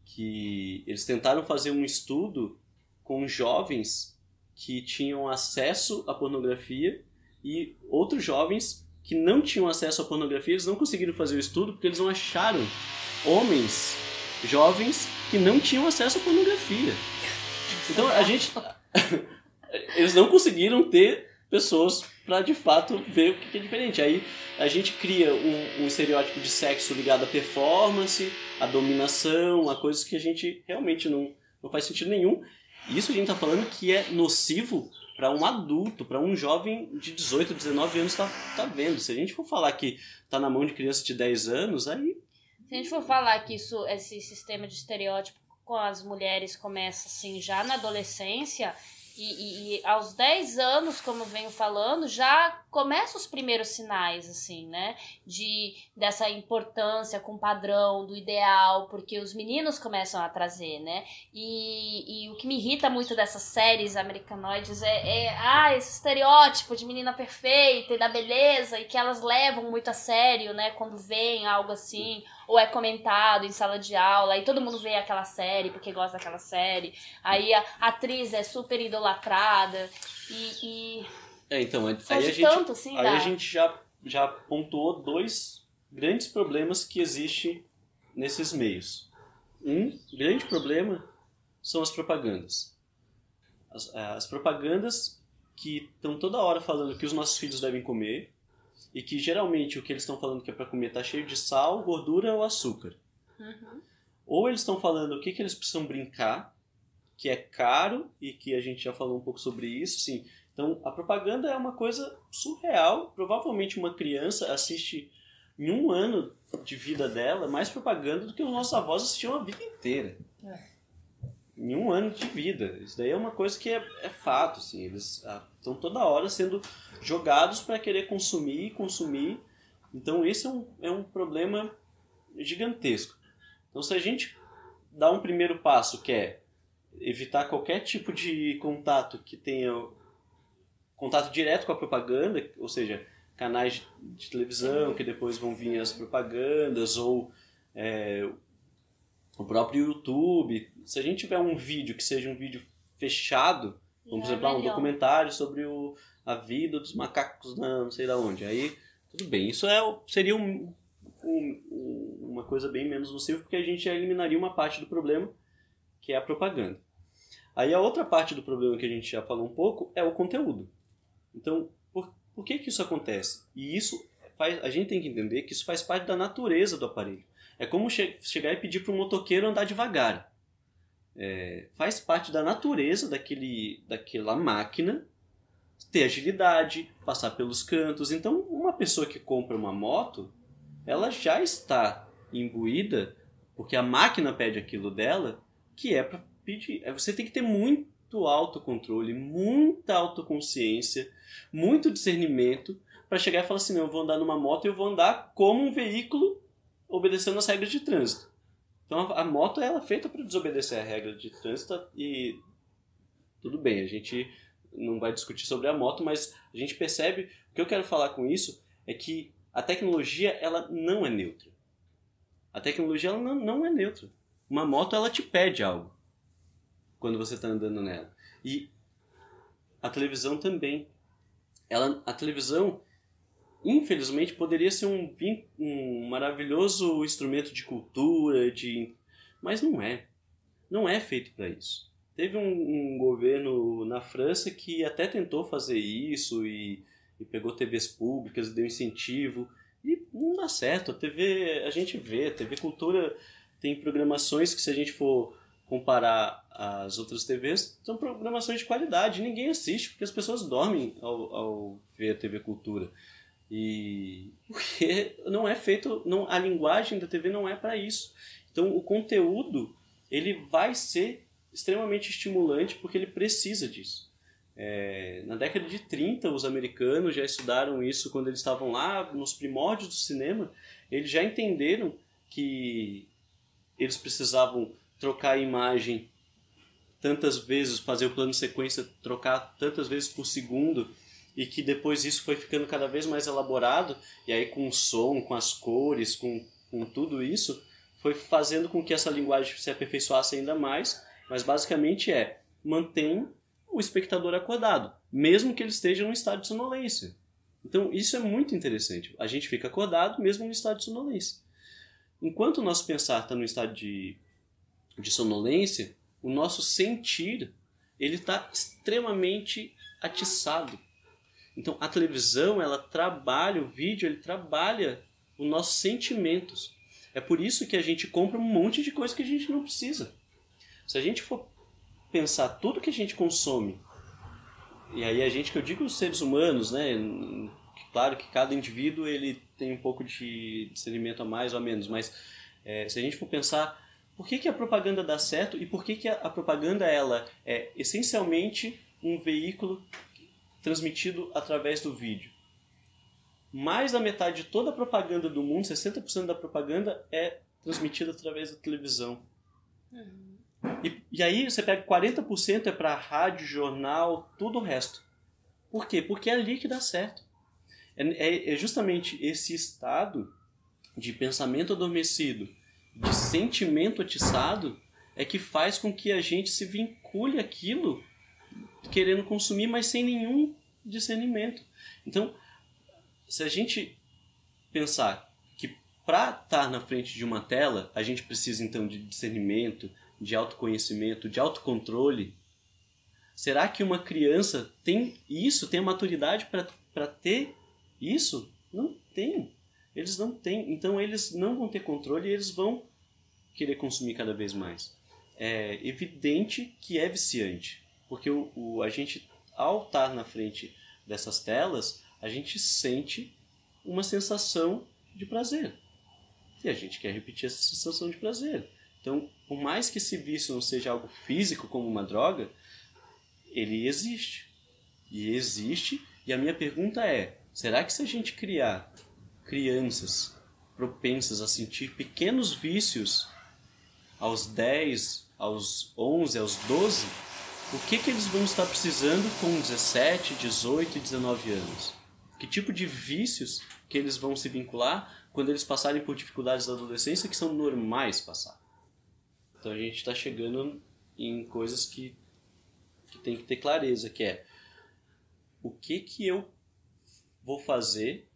que eles tentaram fazer um estudo com jovens que tinham acesso à pornografia e outros jovens que não tinham acesso à pornografia, eles não conseguiram fazer o estudo porque eles não acharam homens jovens que não tinham acesso à pornografia. Então a gente. [laughs] Eles não conseguiram ter pessoas para de fato ver o que é diferente. Aí a gente cria um, um, estereótipo de sexo ligado à performance, à dominação, a coisas que a gente realmente não, não faz sentido nenhum. Isso a gente está falando que é nocivo para um adulto, para um jovem de 18, 19 anos tá, tá vendo. Se a gente for falar que tá na mão de criança de 10 anos, aí se a gente for falar que isso, esse sistema de estereótipo com as mulheres começa assim já na adolescência, E, e, e, aos 10 anos, como venho falando, já começam os primeiros sinais, assim, né? De, dessa importância com o padrão, do ideal, porque os meninos começam a trazer, né? E, e o que me irrita muito dessas séries americanoides é, é ah, esse estereótipo de menina perfeita e da beleza, e que elas levam muito a sério, né? Quando vem algo assim, ou é comentado em sala de aula, e todo mundo vê aquela série porque gosta daquela série. Aí a atriz é super idolatrada e. e... É, então, aí, a gente, tanto, assim, aí a gente já, já pontuou dois grandes problemas que existem nesses meios. Um grande problema são as propagandas. As, as propagandas que estão toda hora falando que os nossos filhos devem comer e que geralmente o que eles estão falando que é para comer está cheio de sal, gordura ou açúcar. Uhum. Ou eles estão falando o que, que eles precisam brincar, que é caro e que a gente já falou um pouco sobre isso, sim. Então, a propaganda é uma coisa surreal. Provavelmente uma criança assiste em um ano de vida dela mais propaganda do que os nossos avós assistiam a vida inteira. É. Em um ano de vida. Isso daí é uma coisa que é, é fato, assim. Eles estão ah, toda hora sendo jogados para querer consumir, consumir. Então, esse é um, é um problema gigantesco. Então, se a gente dá um primeiro passo, que é evitar qualquer tipo de contato que tenha contato direto com a propaganda, ou seja, canais de televisão que depois vão vir as propagandas, ou é, o próprio YouTube. Se a gente tiver um vídeo que seja um vídeo fechado, como por exemplo, um documentário sobre o, a vida dos macacos não sei da onde, aí tudo bem. Isso é, seria um, um, uma coisa bem menos nociva, porque a gente eliminaria uma parte do problema, que é a propaganda. Aí a outra parte do problema que a gente já falou um pouco é o conteúdo. Então, por, por que que isso acontece? E isso faz, a gente tem que entender que isso faz parte da natureza do aparelho. É como che chegar e pedir para um motoqueiro andar devagar. É, faz parte da natureza daquele, daquela máquina ter agilidade, passar pelos cantos. Então, uma pessoa que compra uma moto, ela já está imbuída, porque a máquina pede aquilo dela, que é para pedir. É, você tem que ter muito autocontrole, muita autoconsciência, muito discernimento para chegar e falar assim: não, eu vou andar numa moto e eu vou andar como um veículo obedecendo as regras de trânsito. Então a, moto ela é feita para desobedecer a regra de trânsito e tudo bem, a gente não vai discutir sobre a moto, mas a gente percebe, o que eu quero falar com isso é que a tecnologia ela não é neutra. A tecnologia ela não, não é neutra. Uma moto ela te pede algo quando você está andando nela. E a televisão também. Ela, a televisão, infelizmente, poderia ser um, um maravilhoso instrumento de cultura, de, mas não é. Não é feito para isso. Teve um, um, governo na França que até tentou fazer isso e, e pegou TVs públicas, deu incentivo e não dá certo. A TV, a gente vê, a TV Cultura tem programações que se a gente for comparar as outras TVs, são programações de qualidade. Ninguém assiste porque as pessoas dormem ao, ao ver a TV Cultura. E [laughs] porque não é feito, não, a linguagem da TV não é para isso. Então o conteúdo ele vai ser extremamente estimulante porque ele precisa disso. É, na década de 30, os americanos já estudaram isso quando eles estavam lá nos primórdios do cinema. Eles já entenderam que eles precisavam trocar a imagem tantas vezes, fazer o plano sequência trocar tantas vezes por segundo e que depois isso foi ficando cada vez mais elaborado e aí com o som, com as cores, com, com tudo isso foi fazendo com que essa linguagem se aperfeiçoasse ainda mais, mas basicamente é mantém o espectador acordado, mesmo que ele esteja em um estado de sonolência. Então, isso é muito interessante. A gente fica acordado mesmo no estado de sonolência. Enquanto o nosso pensar está no estado de, de sonolência, o nosso sentir ele está extremamente atiçado. Então, a televisão, ela trabalha, o vídeo, ele trabalha os nossos sentimentos. É por isso que a gente compra um monte de coisa que a gente não precisa. Se a gente for pensar tudo que a gente consome, e aí a gente, que eu digo os seres humanos, né? Claro que cada indivíduo ele tem um pouco de discernimento a mais ou a menos, mas é, se a gente for pensar por que, que a propaganda dá certo e por que, que a, a propaganda ela é essencialmente um veículo transmitido através do vídeo. Mais da metade de toda a propaganda do mundo, 60% da propaganda é transmitida através da televisão. Uhum. E, e aí você pega 40% é para rádio, jornal, tudo o resto. Por quê? Porque é ali que dá certo. É, é, é justamente esse estado de pensamento adormecido, de sentimento atiçado, é que faz com que a gente se vincule aquilo querendo consumir, mas sem nenhum discernimento. Então, se a gente pensar que para estar na frente de uma tela, a gente precisa então de discernimento, de autoconhecimento, de autocontrole, será que uma criança tem isso, tem a maturidade para ter isso? Não tem. Eles não têm. Então eles não vão ter controle e eles vão querer consumir cada vez mais. É evidente que é viciante. Porque o, o, a gente, ao estar na frente dessas telas, a gente sente uma sensação de prazer. E a gente quer repetir essa sensação de prazer. Então, por mais que esse vício não seja algo físico como uma droga, ele existe. E existe, e a minha pergunta é: será que se a gente criar crianças propensas a sentir pequenos vícios aos 10, aos 11, aos 12, o que, que eles vão estar precisando com 17, 18 e 19 anos? Que tipo de vícios que eles vão se vincular quando eles passarem por dificuldades da adolescência que são normais passar? Então a gente está chegando em coisas que, que tem que ter clareza, que é o que que eu vou fazer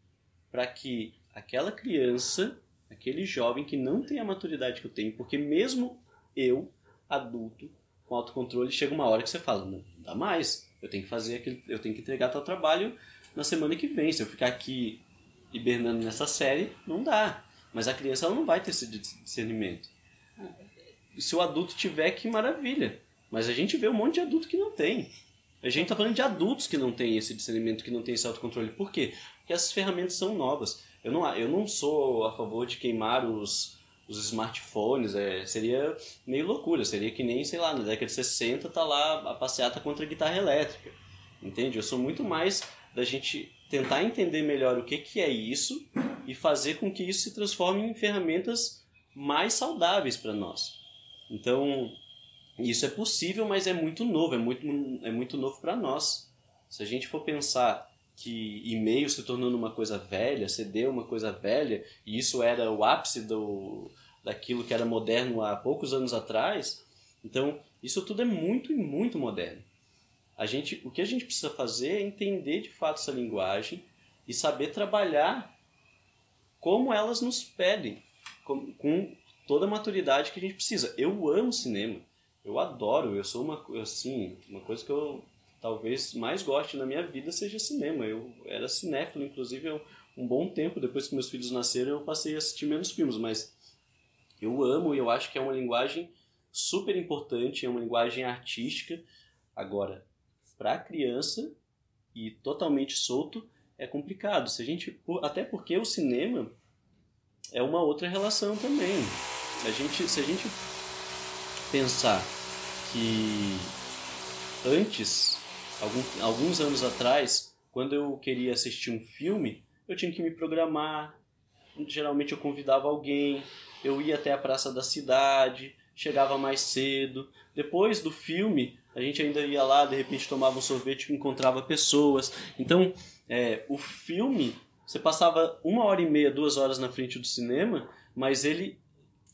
para que aquela criança, aquele jovem que não tem a maturidade que eu tenho, porque mesmo eu, adulto, com autocontrole, chega uma hora que você fala, não, não dá mais, eu tenho que fazer aquele, eu tenho que entregar tal trabalho na semana que vem. Se eu ficar aqui hibernando nessa série, não dá. Mas a criança ela não vai ter esse discernimento. Se o adulto tiver, que maravilha. Mas a gente vê um monte de adulto que não tem. A gente está falando de adultos que não têm esse discernimento, que não têm esse autocontrole. Por quê? Porque essas ferramentas são novas. Eu não, eu não sou a favor de queimar os, os smartphones, é, seria meio loucura, seria que nem, sei lá, na década de 60 tá lá a passeata contra a guitarra elétrica, entende? Eu sou muito mais da gente tentar entender melhor o que, que é isso e fazer com que isso se transforme em ferramentas mais saudáveis para nós. Então, isso é possível, mas é muito novo, é muito, é muito novo para nós. Se a gente for pensar que e-mail se tornando uma coisa velha, CD uma coisa velha, e isso era o ápice do, daquilo que era moderno há poucos anos atrás. Então, isso tudo é muito e muito moderno. A gente, o que a gente precisa fazer é entender de fato essa linguagem e saber trabalhar como elas nos pedem, com, com toda a maturidade que a gente precisa. Eu amo cinema, eu adoro, eu sou uma assim, uma coisa que eu talvez mais goste na minha vida seja cinema. Eu era cinéfilo, inclusive, eu, um bom tempo depois que meus filhos nasceram, eu passei a assistir menos filmes, mas eu amo e eu acho que é uma linguagem super importante, é uma linguagem artística. Agora, para criança e totalmente solto é complicado. Se a gente, até porque o cinema é uma outra relação também. A gente, se a gente pensar que antes algum, alguns anos atrás, quando eu queria assistir um filme, eu tinha que me programar. Geralmente eu convidava alguém, eu ia até a praça da cidade, chegava mais cedo. Depois do filme, a gente ainda ia lá, de repente tomava um sorvete encontrava pessoas. Então, é, o filme, você passava uma hora e meia, duas horas na frente do cinema, mas ele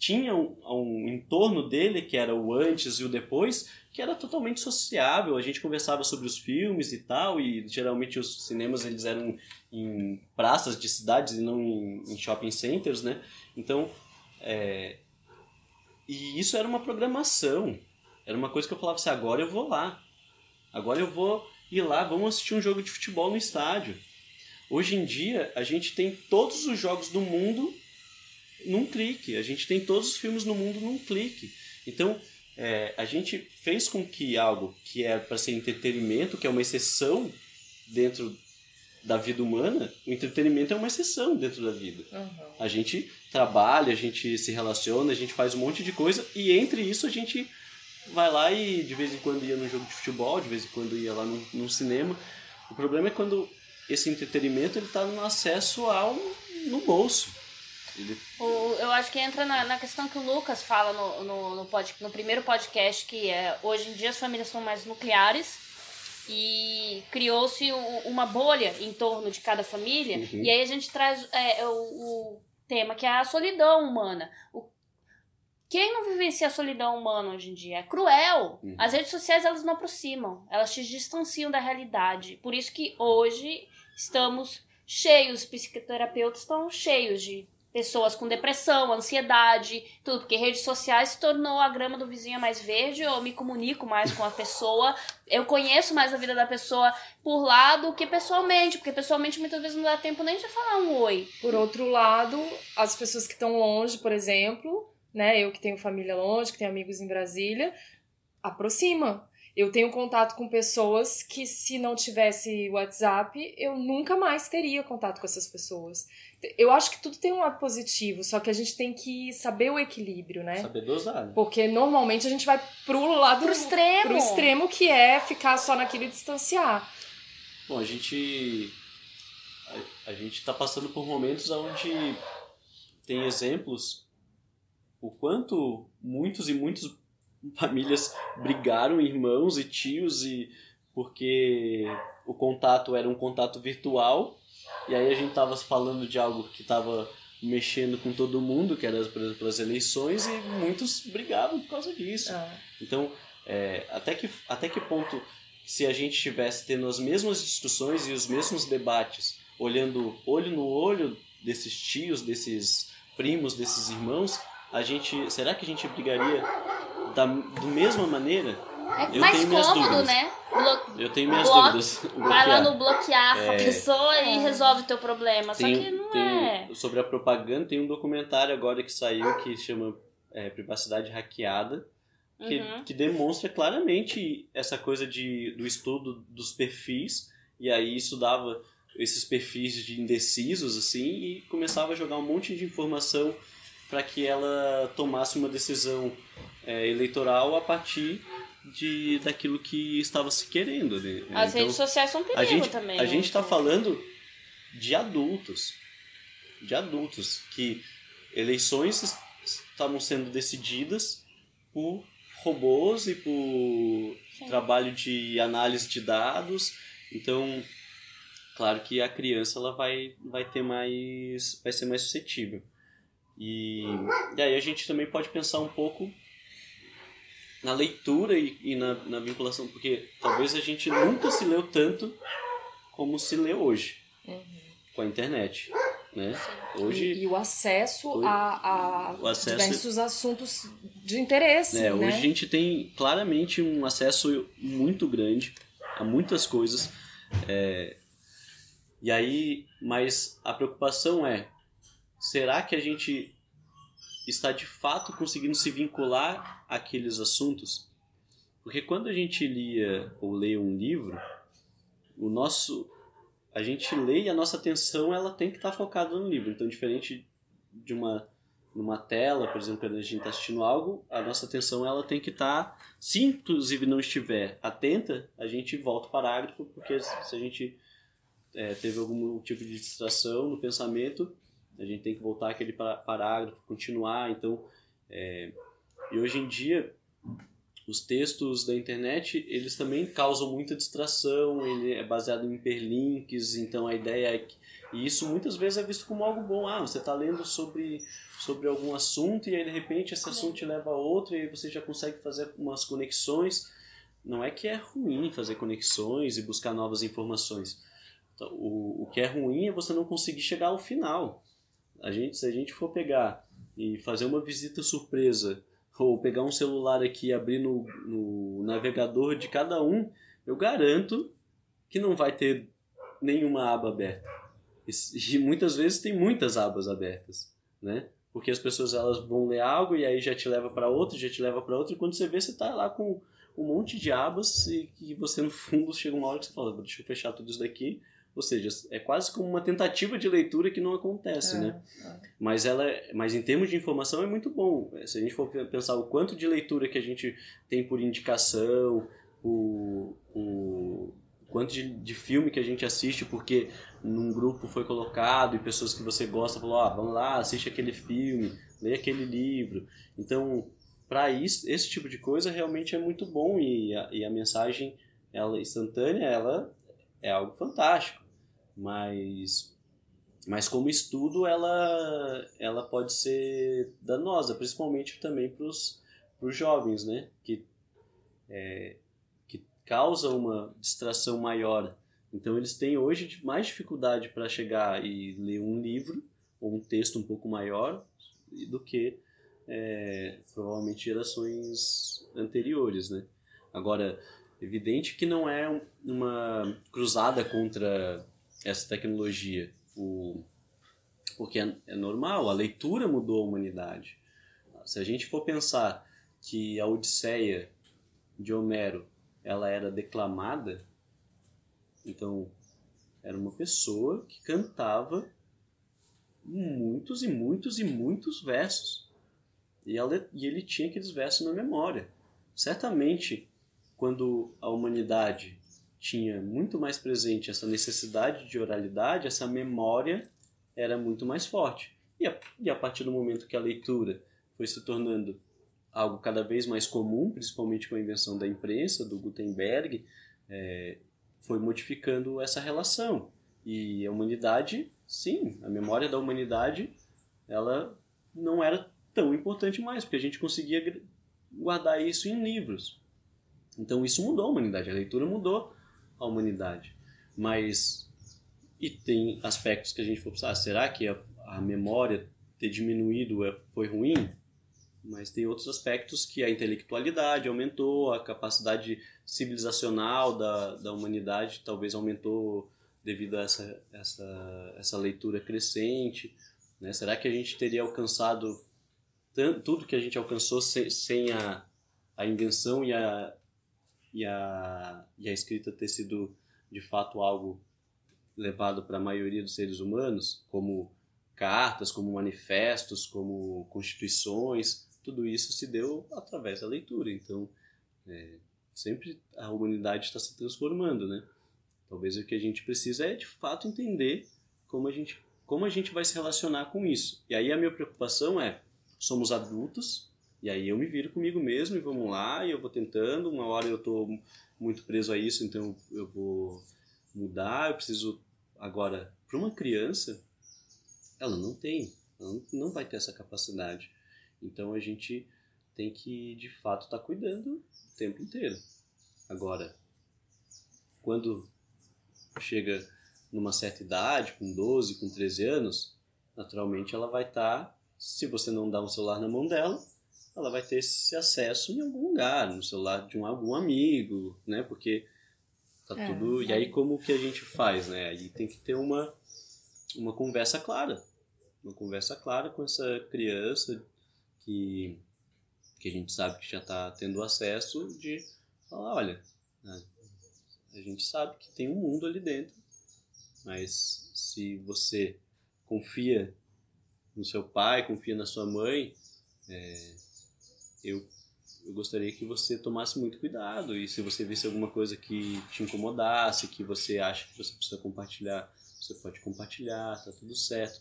tinha um, um entorno dele, que era o antes e o depois, que era totalmente sociável. A gente conversava sobre os filmes e tal, e geralmente os cinemas eles eram em praças de cidades e não em, em shopping centers, né? Então, é... e isso era uma programação. Era uma coisa que eu falava assim, agora eu vou lá. Agora eu vou ir lá, vamos assistir um jogo de futebol no estádio. Hoje em dia, a gente tem todos os jogos do mundo num clique. A gente tem todos os filmes no mundo num clique. Então, é, a gente fez com que algo que é para ser entretenimento, que é uma exceção dentro da vida humana, o entretenimento é uma exceção dentro da vida. Uhum. A gente trabalha, a gente se relaciona, a gente faz um monte de coisa e entre isso a gente vai lá e de vez em quando ia num jogo de futebol, de vez em quando ia lá num, num cinema. O problema é quando esse entretenimento ele tá no acesso ao no bolso. Ele... O, eu acho que entra na, na questão que o Lucas fala no, no, no, pod, no primeiro podcast, que é hoje em dia as famílias são mais nucleares e criou-se uma bolha em torno de cada família. Uhum. E aí a gente traz é, o, o, tema que é a solidão humana. O, quem não vivencia a solidão humana hoje em dia? É cruel. Uhum. As redes sociais elas não aproximam, elas te distanciam da realidade. Por isso que hoje estamos cheios, psicoterapeutas estão cheios de pessoas com depressão, ansiedade, tudo, porque redes sociais tornou a grama do vizinho mais verde, eu me comunico mais com a pessoa, eu conheço mais a vida da pessoa por lá do que pessoalmente, porque pessoalmente muitas vezes não dá tempo nem de falar um oi. Por outro lado, as pessoas que estão longe, por exemplo, né, eu que tenho família longe, que tenho amigos em Brasília, aproxima. Eu tenho contato com pessoas que, se não tivesse WhatsApp, eu nunca mais teria contato com essas pessoas. Eu acho que tudo tem um lado positivo, só que a gente tem que saber o equilíbrio, né? Saber dosar. Né? Porque normalmente a gente vai pro lado pro extremo. Pro extremo que é ficar só naquilo e distanciar. Bom, a gente a, a gente tá passando por momentos onde tem exemplos o quanto muitos e muitos [laughs] famílias brigaram, irmãos e tios, e porque o contato era um contato virtual, e aí a gente tava falando de algo que tava mexendo com todo mundo, que era, por exemplo, as eleições, e muitos brigavam por causa disso. Ah. Então, é, até, que, até que ponto, se a gente estivesse tendo as mesmas discussões e os mesmos debates, olhando olho no olho desses tios, desses primos, desses irmãos, a gente, será que a gente brigaria da, da mesma maneira, é eu mais tenho minhas cômodo, dúvidas. né? Blo eu tenho minhas dúvidas. [laughs] Vai lá no bloquear é... a pessoa e resolve o teu problema. Tem, Só que não tem, é. Sobre a propaganda, tem um documentário agora que saiu que chama é, Privacidade Hackeada. Que, uhum. que demonstra claramente essa coisa de, do estudo dos perfis. E aí isso dava esses perfis de indecisos, assim, e começava a jogar um monte de informação para que ela tomasse uma decisão é, eleitoral a partir de daquilo que estava se querendo. Né? As então, redes sociais são perigo a gente, também. A né? gente está falando de adultos, de adultos, que eleições estavam sendo decididas por robôs e por Sim. trabalho de análise de dados. Então, claro que a criança ela vai, vai ter mais vai ser mais suscetível. E, e aí a gente também pode pensar um pouco na leitura e, e na, na, vinculação, porque talvez a gente nunca se leu tanto como se lê hoje uhum. com a internet. Né? Hoje, e, e o acesso hoje, a, a o acesso, diversos assuntos de interesse. É, né? Hoje a gente tem claramente um acesso muito grande a muitas coisas. É, e aí, mas a preocupação é será que a gente está de fato conseguindo se vincular àqueles assuntos? Porque quando a gente lia ou lê um livro, o nosso a gente lê e a nossa atenção ela tem que estar focada no livro. Então, diferente de uma numa tela, por exemplo, quando a gente está assistindo algo, a nossa atenção ela tem que estar, se inclusive não estiver atenta, a gente volta o parágrafo, porque se a gente é, teve algum tipo de distração no pensamento, a gente tem que voltar aquele parágrafo, continuar. Então, é, e hoje em dia, os textos da internet, eles também causam muita distração, ele é baseado em hiperlinks, então a ideia é que... E isso muitas vezes é visto como algo bom. Ah, você está lendo sobre, sobre algum assunto e aí de repente esse assunto te leva a outro e aí você já consegue fazer umas conexões. Não é que é ruim fazer conexões e buscar novas informações. Então, o, o que é ruim é você não conseguir chegar ao final. A gente, se a gente for pegar e fazer uma visita surpresa, ou pegar um celular aqui e abrir no, no navegador de cada um, eu garanto que não vai ter nenhuma aba aberta. E, muitas vezes tem muitas abas abertas, né? Porque as pessoas elas vão ler algo e aí já te leva para outro, já te leva para outro, e quando você vê, você tá lá com um monte de abas e que você no fundo chega uma hora que você fala, deixa eu fechar tudo isso daqui, Ou seja, é quase como uma tentativa de leitura que não acontece, É, né? é. Mas ela, mas em termos de informação é muito bom. Se a gente for pensar o quanto de leitura que a gente tem por indicação, o, o quanto de, de filme que a gente assiste porque num grupo foi colocado e pessoas que você gosta falou, ah, vamos lá, assiste aquele filme, lê aquele livro. Então, para isso, esse tipo de coisa realmente é muito bom e a, e a mensagem ela instantânea, ela é algo fantástico. Mas mas como estudo ela ela pode ser danosa, principalmente também para os jovens, né? Que é, que causa uma distração maior. Então eles têm hoje mais dificuldade para chegar e ler um livro ou um texto um pouco maior do que é, provavelmente gerações anteriores, né? Agora, evidente que não é um- uma cruzada contra essa tecnologia, o, porque é, é normal, a leitura mudou a humanidade. Se a gente for pensar que a Odisseia de Homero ela era declamada, então era uma pessoa que cantava muitos e muitos e muitos versos. E, ela, e ele tinha aqueles versos na memória. Certamente, quando a humanidade tinha muito mais presente essa necessidade de oralidade, essa memória era muito mais forte. E a, e a partir do momento que a leitura foi se tornando algo cada vez mais comum, principalmente com a invenção da imprensa, do Gutenberg, é, foi modificando essa relação. E a humanidade, sim, a memória da humanidade, ela não era tão importante mais, porque a gente conseguia guardar isso em livros. Então isso mudou a humanidade, a leitura mudou a humanidade. Mas e tem aspectos que a gente for pensar, ah, será que a, a memória ter diminuído é- foi ruim? Mas tem outros aspectos que a intelectualidade aumentou, a capacidade civilizacional da, da humanidade talvez aumentou devido a essa, essa, essa leitura crescente. Né? Será que a gente teria alcançado tan- tudo que a gente alcançou sem, sem a, a invenção e a, e, a, e a escrita ter sido de fato algo levado para a maioria dos seres humanos, como cartas, como manifestos, como constituições, tudo isso se deu através da leitura. Então, é, sempre a humanidade está se transformando, né? Talvez o que a gente precisa é de fato entender como a gente como a gente vai se relacionar com isso. E aí a minha preocupação é, somos adultos, e aí eu me viro comigo mesmo e vamos lá, e eu vou tentando, uma hora eu estou muito preso a isso, então eu vou mudar, eu preciso agora para uma criança, ela não tem, ela não- vai ter essa capacidade. Então a gente tem que de fato estar cuidando o tempo inteiro. Agora, quando chega numa certa idade, com 12, com 13 anos, naturalmente ela vai estar, se você não dá um celular na mão dela, ela vai ter esse acesso em algum lugar, no celular de um, algum amigo, né? Porque tá É, tudo. E é. aí como que a gente faz, né? Aí tem que ter uma, uma conversa clara. Uma conversa clara com essa criança que, que a gente sabe que já está tendo acesso de falar, olha, a gente sabe que tem um mundo ali dentro, mas se você confia no seu pai, confia na sua mãe, é, eu, eu gostaria que você tomasse muito cuidado e se você visse alguma coisa que te incomodasse, que você acha que você precisa compartilhar, você pode compartilhar, tá tudo certo.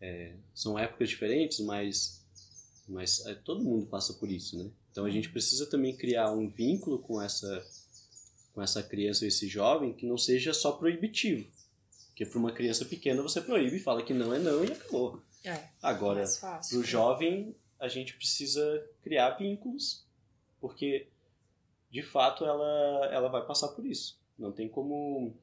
É, são épocas diferentes, mas, mas é, todo mundo passa por isso, né? Então a gente precisa também criar um vínculo com essa com essa criança ou esse jovem que não seja só proibitivo. Porque para uma criança pequena você proíbe fala que não é não e acabou. É, Agora, para o jovem, a gente precisa criar vínculos, porque de fato ela, ela vai passar por isso. Não tem como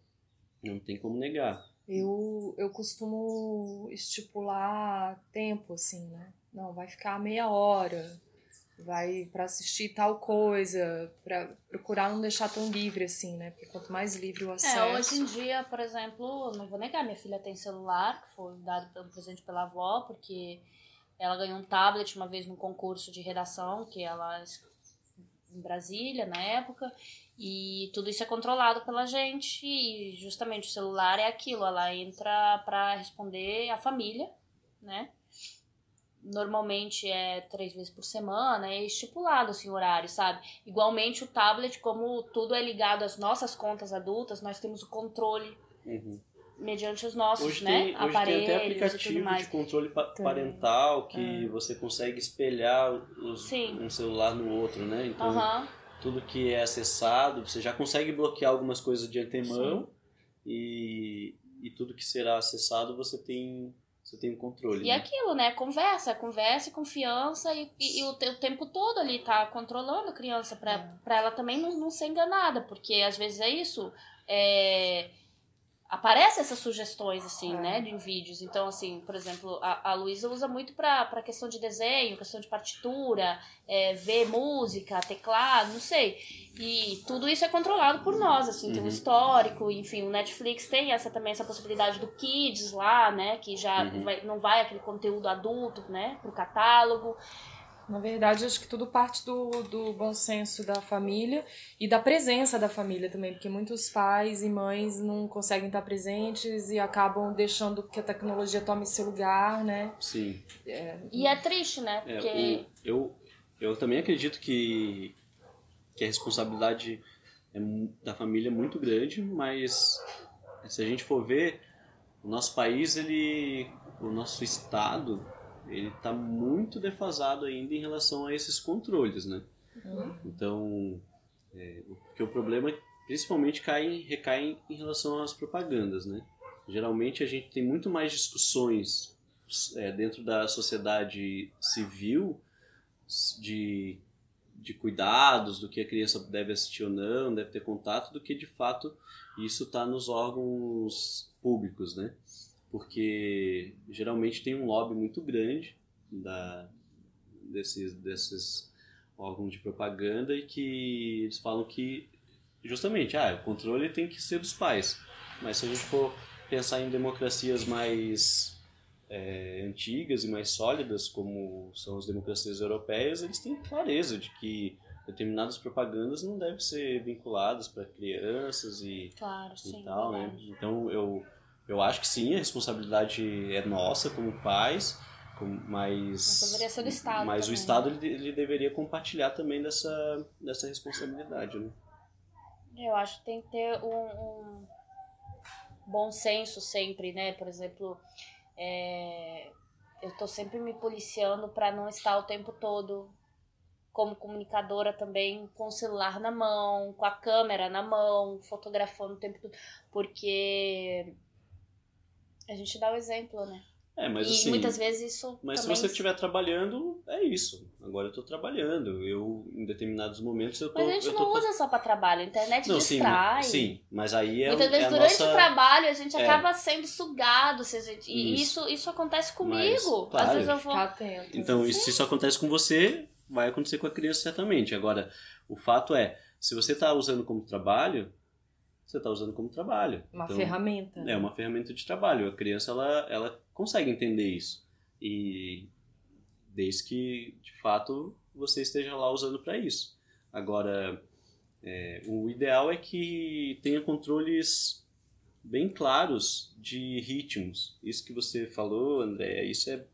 não tem como negar. Eu, eu costumo estipular tempo, assim, né? Não, vai ficar meia hora, vai para assistir tal coisa, para procurar não deixar tão livre, assim, né? Porque quanto mais livre o acesso... É, hoje em dia, por exemplo, não vou negar, minha filha tem celular, que foi dado pelo presente pela avó, porque ela ganhou um tablet uma vez num concurso de redação, que ela em Brasília na época. E tudo isso é controlado pela gente. E justamente o celular é aquilo, ela entra para responder a família, né? Normalmente é três vezes por semana, é estipulado assim, o horário, sabe? Igualmente o tablet, como tudo é ligado às nossas contas adultas, nós temos o controle Uhum. Mediante os nossos, Hoje, né? tem, hoje tem aparelhos até e tudo aplicativo mais. de controle pa- Tem. parental que você consegue espelhar os- Sim. um celular no outro, né? Então, Aham. tudo que é acessado, você já consegue bloquear algumas coisas de antemão e, e tudo que será acessado você tem você tem um controle. E né? aquilo, né? Conversa, conversa e confiança e, e, e o, o tempo todo ali tá controlando a criança pra, É. pra ela também não, não ser enganada, porque às vezes é isso. É, aparecem essas sugestões, assim, É. né, de vídeos. Então, assim, por exemplo, a, a Luísa usa muito pra, pra questão de desenho, questão de partitura, é, ver música, teclado, não sei. E tudo isso é controlado por nós, assim, tem um Uhum. histórico, enfim, o Netflix tem essa também essa possibilidade do Kids lá, né, que já Uhum. vai- não vai aquele conteúdo adulto, né, pro catálogo. Na verdade, acho que tudo parte do, do bom senso da família e da presença da família também, porque muitos pais e mães não conseguem estar presentes e acabam deixando que a tecnologia tome esse lugar, né? Sim. E é triste, né, É, porque... o- eu, eu também acredito que, que a responsabilidade é da família é muito grande, mas se a gente for ver, o nosso país, ele, o nosso estado, ele está muito defasado ainda em relação a esses controles, né? Então, é, o- porque o problema principalmente cai, recai em relação às propagandas, né? Geralmente a gente tem muito mais discussões é, dentro da sociedade civil de, de cuidados, do que a criança deve assistir ou não, deve ter contato, do que de fato isso está nos órgãos públicos, né? Porque geralmente tem um lobby muito grande da, desses, desses órgãos de propaganda e que eles falam que justamente, ah, o controle tem que ser dos pais. Mas se a gente for pensar em democracias mais é, antigas e mais sólidas, como são as democracias europeias, eles têm clareza de que determinadas propagandas não devem ser vinculadas para crianças e, Claro, e sim. tal, né? Então eu, eu acho que sim, a responsabilidade é nossa como pais, com- mas Mas deveria ser do Estado mas o né? Estado ele, ele deveria compartilhar também dessa, dessa responsabilidade, né? Eu acho que tem que ter um, um bom senso sempre, né? Por exemplo, é, eu tô sempre me policiando para não estar o tempo todo como comunicadora também com o celular na mão, com a câmera na mão, fotografando o tempo todo, porque a gente dá o exemplo, né? É, mas e assim, muitas vezes isso mas se você estiver trabalhando, é isso. Agora eu tô trabalhando. Eu, em determinados momentos, eu tô. Mas a gente eu não tô usa só pra trabalho, a internet Não, sim, distrai. sim, mas aí é, Muitas é vezes a durante nossa... o trabalho a gente É. acaba sendo sugado. se gente- E Isso. isso, isso acontece Mas, comigo. claro. Às vezes eu vou. Ficar atento. Então, isso- se isso acontece com você, vai acontecer com a criança certamente. Agora, o fato é, se você está usando como trabalho, você está usando como trabalho. Uma Então, ferramenta. É uma ferramenta de trabalho. A criança ela, ela consegue entender isso. E desde que, de fato, você esteja lá usando para isso. Agora, é, o ideal é que tenha controles bem claros de ritmos. Isso que você falou, André, isso é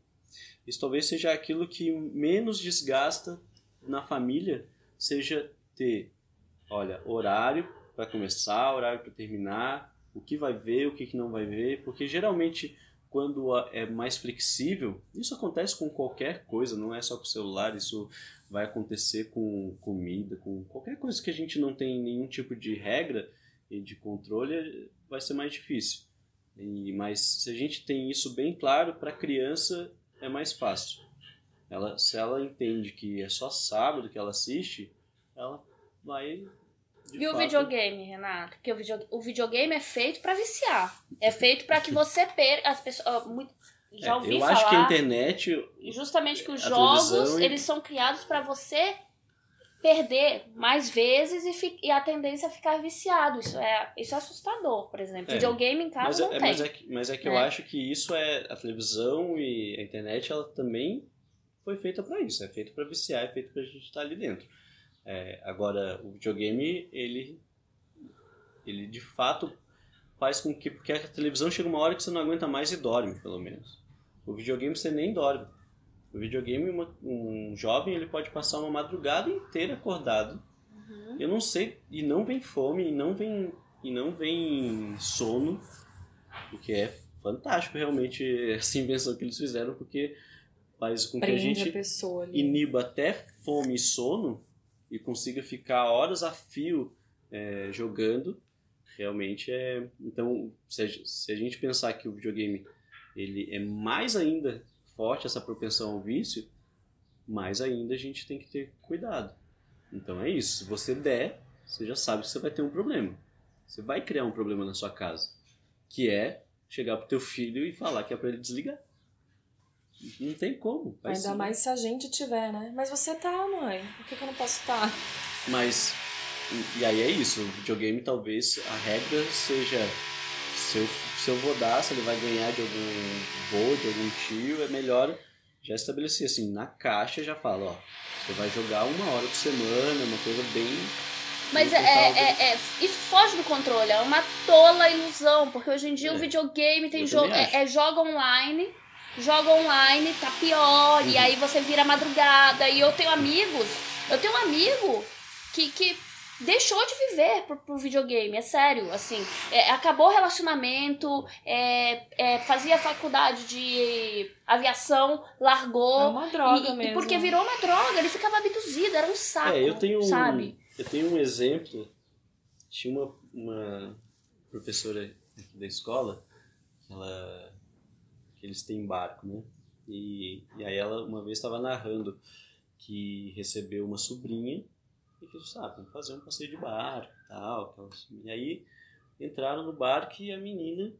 isso talvez seja aquilo que menos desgasta na família, seja ter, olha, horário para começar, horário para terminar, o que vai ver, o que não vai ver, porque geralmente quando é mais flexível, isso acontece com qualquer coisa, não é só com o celular, isso vai acontecer com comida, com qualquer coisa que a gente não tem nenhum tipo de regra e de controle, vai ser mais difícil. E, mas se a gente tem isso bem claro, para a criança é mais fácil. Ela, se ela entende que é só sábado que ela assiste, ela vai. De E o fato- videogame, Renato? Porque o, video... o videogame é feito pra viciar. É feito pra que você perca. As pessoas. muito- Já É, ouvi eu falar. acho que a internet. Justamente que os a jogos, e- eles são criados pra você perder mais vezes e, fi- e a tendência é ficar viciado. Isso é, isso é assustador, por exemplo. É. Videogame em casa Mas, não é, tem. mas, é que, mas é que eu acho que isso é. A televisão e a internet, ela também foi feita para isso. É feito para viciar, é feito pra gente estar ali dentro. É, agora, o videogame, ele, ele de fato faz com que. Porque a televisão chega uma hora que você não aguenta mais e dorme, pelo menos. O videogame você nem dorme. O videogame, uma, um jovem, ele pode passar uma madrugada inteira acordado. Uhum. Eu não sei, e não vem fome, e não vem, e não vem sono, o que é fantástico realmente [laughs] essa invenção que eles fizeram, porque faz com que a Prende a, gente pessoa ali. iniba até fome e sono e consiga ficar horas a fio é, jogando, realmente é. Então, se a, se a gente pensar que o videogame ele é mais ainda forte essa propensão ao vício, mais ainda a gente tem que ter cuidado. Então é isso. Se você der, você já sabe que você vai ter um problema. Você vai criar um problema na sua casa, que é chegar pro teu filho e falar que é para ele desligar. Não tem como. Ainda ser- mais se a gente tiver, né? Mas você tá, mãe. Por que, que eu não posso estar? Mas, e- e aí é isso, o videogame talvez a regra seja se eu, se eu vou dar, se ele vai ganhar de algum vô, de algum tio, é melhor já estabelecer assim, na caixa já fala, ó, você vai jogar uma hora por semana, uma coisa bem... Mas é, é- pontual, é- é- isso foge do controle, é uma tola ilusão, porque hoje em dia É. o videogame tem jogo. É, é joga online, joga online, tá pior, e Uhum. aí você vira madrugada. E eu tenho amigos, eu tenho um amigo que, que deixou de viver pro, pro videogame, é sério, assim. É, acabou o relacionamento, é, é, fazia faculdade de aviação, largou. É uma droga e, e mesmo. porque virou uma droga, ele ficava abduzido, era um saco. É, eu tenho um, sabe? eu tenho um exemplo. Tinha uma, uma professora aqui da escola, ela que eles têm barco, né? E, e aí ela uma vez estava narrando que recebeu uma sobrinha e que sabe, vamos fazer um passeio de barco e tal. aquelas- E aí entraram no barco e a menina,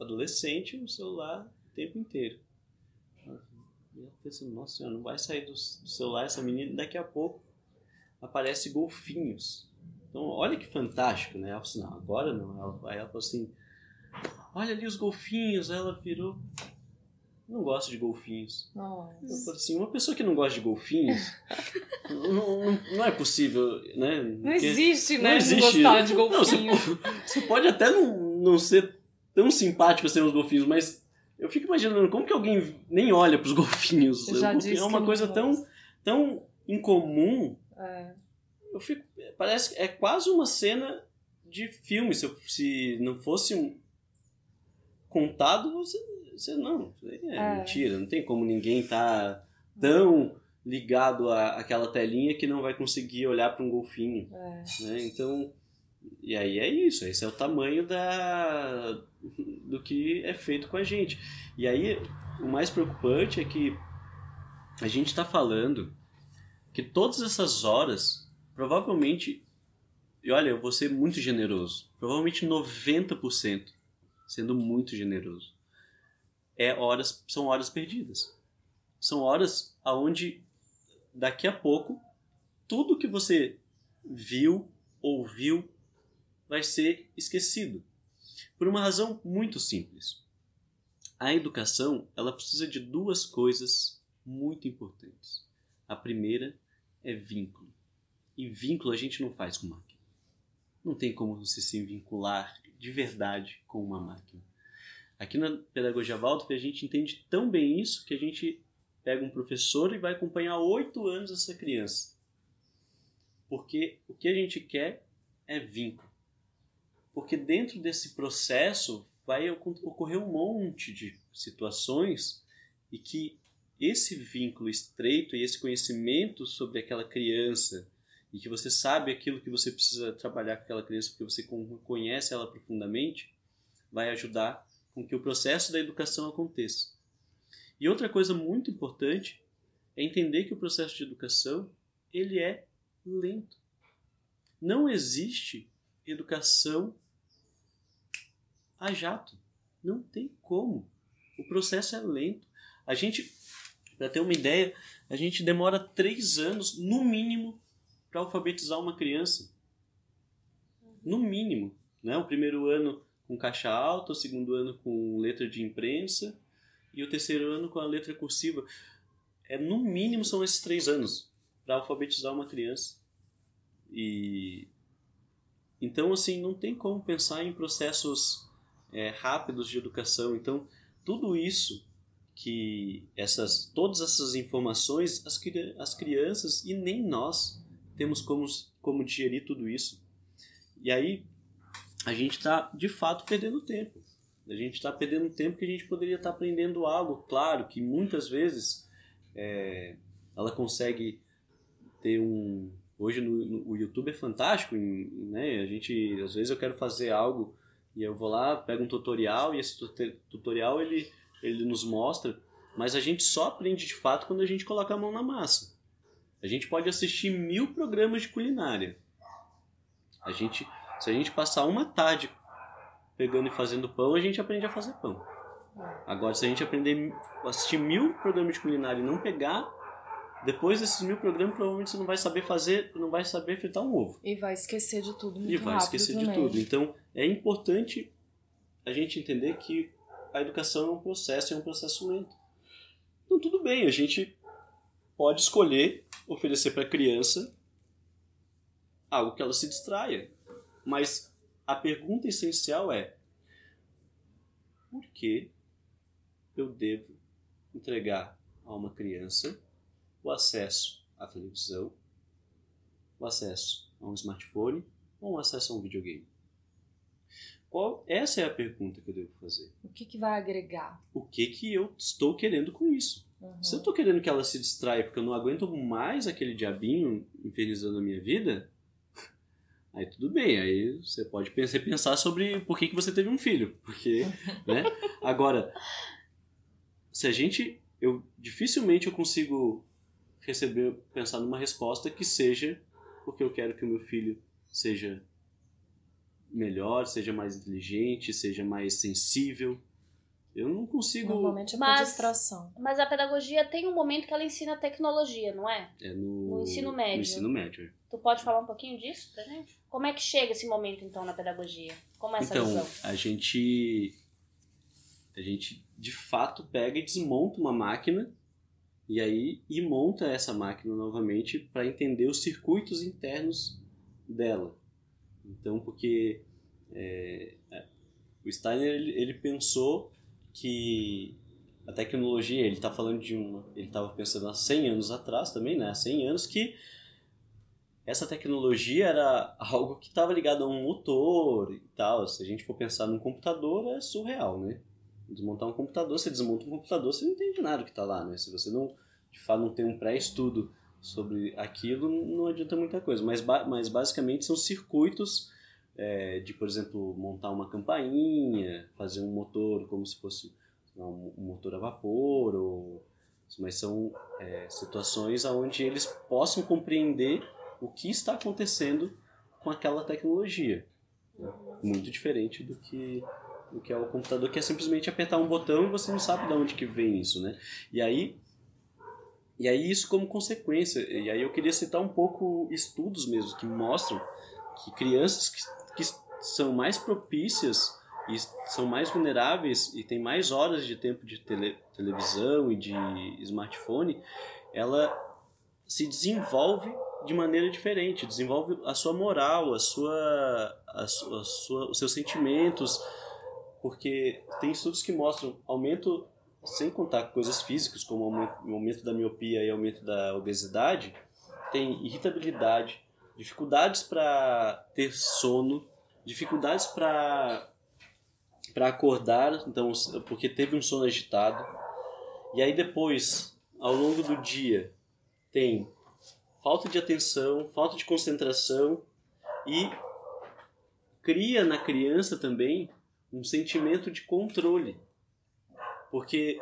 adolescente, no celular o tempo inteiro. E ela pensou, nossa senhora, não vai sair do, celular essa menina, daqui a pouco aparece golfinhos. Então, olha que fantástico, né? Ela falou assim, não, agora não. Aí ela falou assim, olha ali os golfinhos. Aí ela virou, não gosto de golfinhos. Nossa. Eu falei assim, uma pessoa que não gosta de golfinhos, [laughs] não, não, não é possível, né? Não Porque- existe, não né? existe- gostar de [laughs] Não, você, pode até não, não ser tão simpático assim aos golfinhos, mas eu fico imaginando como que alguém nem olha pros golfinhos. Eu já O golfinho é uma coisa não tão, tão incomum É. eu fico parece é quase uma cena de filme se, eu- se não fosse um contado você, você não é, É. mentira não tem como ninguém tá tão ligado à, àquela telinha que não vai conseguir olhar para um golfinho É. né? então e aí é isso esse é o tamanho da do que é feito com a gente e aí o mais preocupante é que a gente está falando que todas essas horas provavelmente e olha eu vou ser muito generoso provavelmente 90% sendo muito generoso. É horas são horas perdidas. São horas aonde daqui a pouco tudo que você viu ouviu vai ser esquecido. Por uma razão muito simples. A educação ela precisa de duas coisas muito importantes. A primeira é vínculo. E vínculo a gente não faz com máquina. Não tem como você se vincular de verdade com uma máquina. Aqui na pedagogia Waldorf a gente entende tão bem isso que a gente pega um professor e vai acompanhar oito anos essa criança. Porque o que a gente quer é vínculo. Porque dentro desse processo vai ocor- ocorrer um monte de situações e que esse vínculo estreito e esse conhecimento sobre aquela criança e que você sabe aquilo que você precisa trabalhar com aquela criança porque você con- conhece ela profundamente vai ajudar com que o processo da educação aconteça. E outra coisa muito importante é entender que o processo de educação ele é lento. Não existe educação a jato. Não tem como. O processo é lento. A gente, para ter uma ideia, a gente demora três anos, no mínimo, para alfabetizar uma criança. No mínimo. Né? O primeiro ano com caixa alta, o segundo ano com letra de imprensa e o terceiro ano com a letra cursiva. É, no mínimo são esses três anos para alfabetizar uma criança. E então assim não tem como pensar em processos é, rápidos de educação. Então tudo isso que essas todas essas informações as, as crianças e nem nós temos como como digerir tudo isso. E aí a gente está de fato perdendo tempo. A gente está perdendo tempo que a gente poderia estar tá aprendendo algo. Claro que muitas vezes é, ela consegue ter um. Hoje no, no, o YouTube é fantástico, né? A gente às vezes eu quero fazer algo e eu vou lá, pego um tutorial e esse tutorial ele ele nos mostra, mas a gente só aprende de fato quando a gente coloca a mão na massa. A gente pode assistir mil programas de culinária. A gente, se a gente passar uma tarde pegando e fazendo pão, a gente aprende a fazer pão. Agora, se a gente aprender a assistir mil programas de culinária e não pegar, depois desses mil programas, provavelmente você não vai saber fazer, não vai saber fritar um ovo. E vai esquecer de tudo muito E vai esquecer também. de tudo. Então, é importante a gente entender que a educação é um processo, é um processo lento. Então, tudo bem, a gente pode escolher oferecer para a criança algo que ela se distraia. Mas a pergunta essencial é: por que eu devo entregar a uma criança o acesso à televisão, o acesso a um smartphone ou o acesso a um videogame? Qual, essa é a pergunta que eu devo fazer. O que, que vai agregar? O que, que eu estou querendo com isso? Uhum. Se eu estou querendo que ela se distraia porque eu não aguento mais aquele diabinho infernizando a minha vida, [laughs] aí tudo bem. Aí você pode pensar, pensar sobre por que, que você teve um filho. Porque, [laughs] né? Agora, se a gente. Eu, dificilmente eu consigo receber, pensar numa resposta que seja porque eu quero que o meu filho seja melhor, seja mais inteligente, seja mais sensível. Eu não consigo. Normalmente é Mas- distração. Mas a pedagogia tem um momento que ela ensina tecnologia, não é? É no, No ensino médio. No ensino médio. é. Tu pode falar um pouquinho disso pra gente? Como é que chega esse momento, então, na pedagogia? Como é essa Então, visão? a gente. A gente de fato pega e desmonta uma máquina e aí e monta essa máquina novamente para entender os circuitos internos dela. Então, porque é, é, o Steiner ele, ele pensou que a tecnologia, ele está falando de uma, ele estava pensando há 100 anos atrás também, né? Há 100 anos que essa tecnologia era algo que estava ligado a um motor e tal. Se a gente for pensar num computador, é surreal, né? Desmontar um computador, você desmonta um computador, você não entende nada que está lá, né? Se você não, de fato, não tem um pré-estudo sobre aquilo, não adianta muita coisa. Mas, mas basicamente são circuitos é, de, por exemplo, montar uma campainha, fazer um motor como se fosse um, motor a vapor, ou, mas são é, situações onde eles possam compreender o que está acontecendo com aquela tecnologia. né? Muito diferente do que do que é o computador, que é simplesmente apertar um botão e você não sabe de onde que vem isso, né? E aí e aí isso como consequência, e aí eu queria citar um pouco estudos mesmo que mostram que crianças que são mais propícias e são mais vulneráveis e têm mais horas de tempo de tele, televisão e de smartphone, ela se desenvolve de maneira diferente, desenvolve a sua moral, a sua, a sua, a sua, os seus sentimentos, porque tem estudos que mostram aumento, sem contar coisas físicas, como aumento, aumento da miopia e aumento da obesidade, tem irritabilidade, dificuldades para ter sono, dificuldades para para acordar, então porque teve um sono agitado. E aí depois, ao longo do dia, tem falta de atenção, falta de concentração e cria na criança também um sentimento de controle. Porque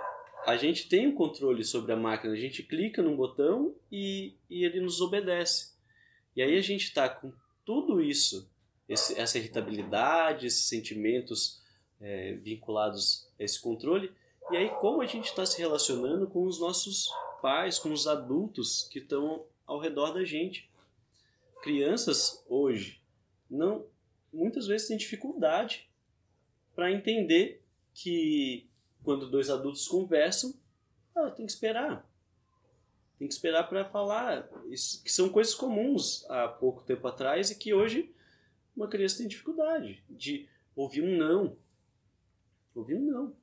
a gente tem o controle sobre a máquina, a gente clica num botão e, e ele nos obedece. E aí a gente está com tudo isso, esse, essa irritabilidade, esses sentimentos é, vinculados a esse controle, e aí como a gente está se relacionando com os nossos pais, com os adultos que estão ao redor da gente. Crianças hoje não muitas vezes têm dificuldade para entender que quando dois adultos conversam, ela tem que esperar. tem que esperar para falar. Isso, que são coisas comuns há pouco tempo atrás e que hoje uma criança tem dificuldade de ouvir um não. Ouvir um não.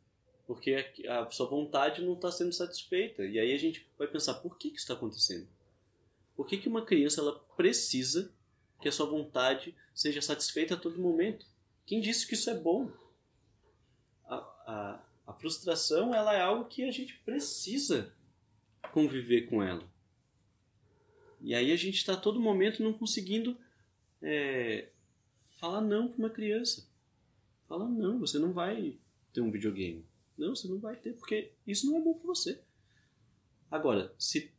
Porque a, sua vontade não está sendo satisfeita. E aí a gente vai pensar, por que, que isso está acontecendo? Por que, que uma criança ela precisa que a sua vontade seja satisfeita a todo momento? Quem disse que isso é bom? A, a, a frustração ela é algo que a gente precisa conviver com ela. E aí a gente está todo momento não conseguindo é, falar não para uma criança. Fala não, você não vai ter um videogame. Não, você não vai ter, porque isso não é bom para você. Agora, se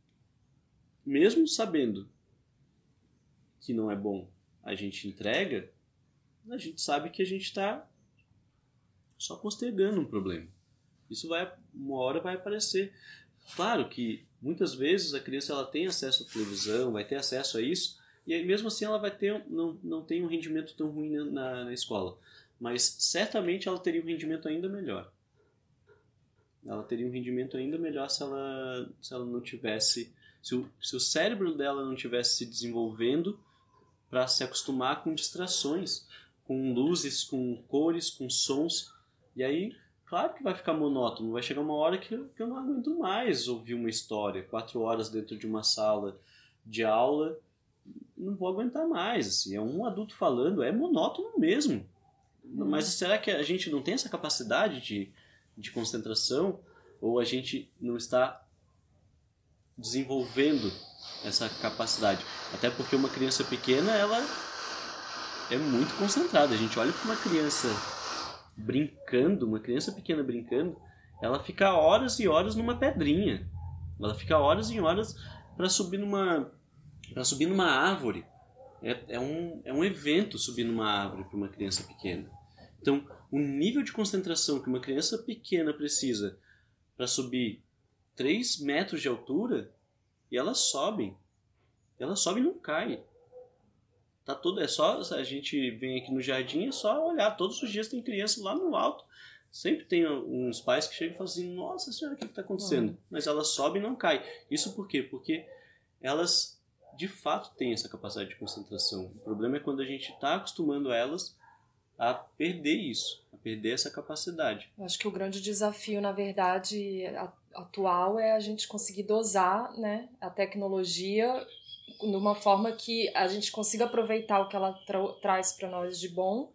mesmo sabendo que não é bom, a gente entrega, a gente sabe que a gente está só postergando um problema. Isso vai uma hora vai aparecer. Claro que muitas vezes a criança ela tem acesso à televisão, vai ter acesso a isso, e aí mesmo assim ela vai ter não, não tem um rendimento tão ruim na, na escola. Mas certamente ela teria um rendimento ainda melhor. Ela teria um rendimento ainda melhor se ela, se ela não tivesse. Se o, se o cérebro dela não tivesse se desenvolvendo para se acostumar com distrações, com luzes, com cores, com sons. E aí Claro que vai ficar monótono, vai chegar uma hora que, que eu não aguento mais ouvir uma história, quatro horas dentro de uma sala de aula, não vou aguentar mais, assim, é um adulto falando, é monótono mesmo. Uhum. Mas será que a gente não tem essa capacidade de, de concentração ou a gente não está desenvolvendo essa capacidade? Até porque uma criança pequena, ela é muito concentrada. A gente olha para uma criança brincando, uma criança pequena brincando, ela fica horas e horas numa pedrinha. Ela fica horas e horas para subir numa para subir numa árvore. É, é, um, é um evento subir numa árvore para uma criança pequena. Então, o nível de concentração que uma criança pequena precisa para subir 3 metros de altura, e elas sobem. Elas sobem e não caem. Tá tudo, é só a gente vem aqui no jardim, é só olhar. Todos os dias tem criança lá no alto. Sempre tem uns pais que chegam e falam assim: Nossa senhora, o que está acontecendo? Uhum. Mas elas sobem e não caem. Isso por quê? Porque elas de fato têm essa capacidade de concentração. O problema é quando a gente está acostumando elas a perder isso, a perder essa capacidade. Eu acho que o grande desafio, na verdade, atual é a gente conseguir dosar né, a tecnologia de uma forma que a gente consiga aproveitar o que ela tra traz para nós de bom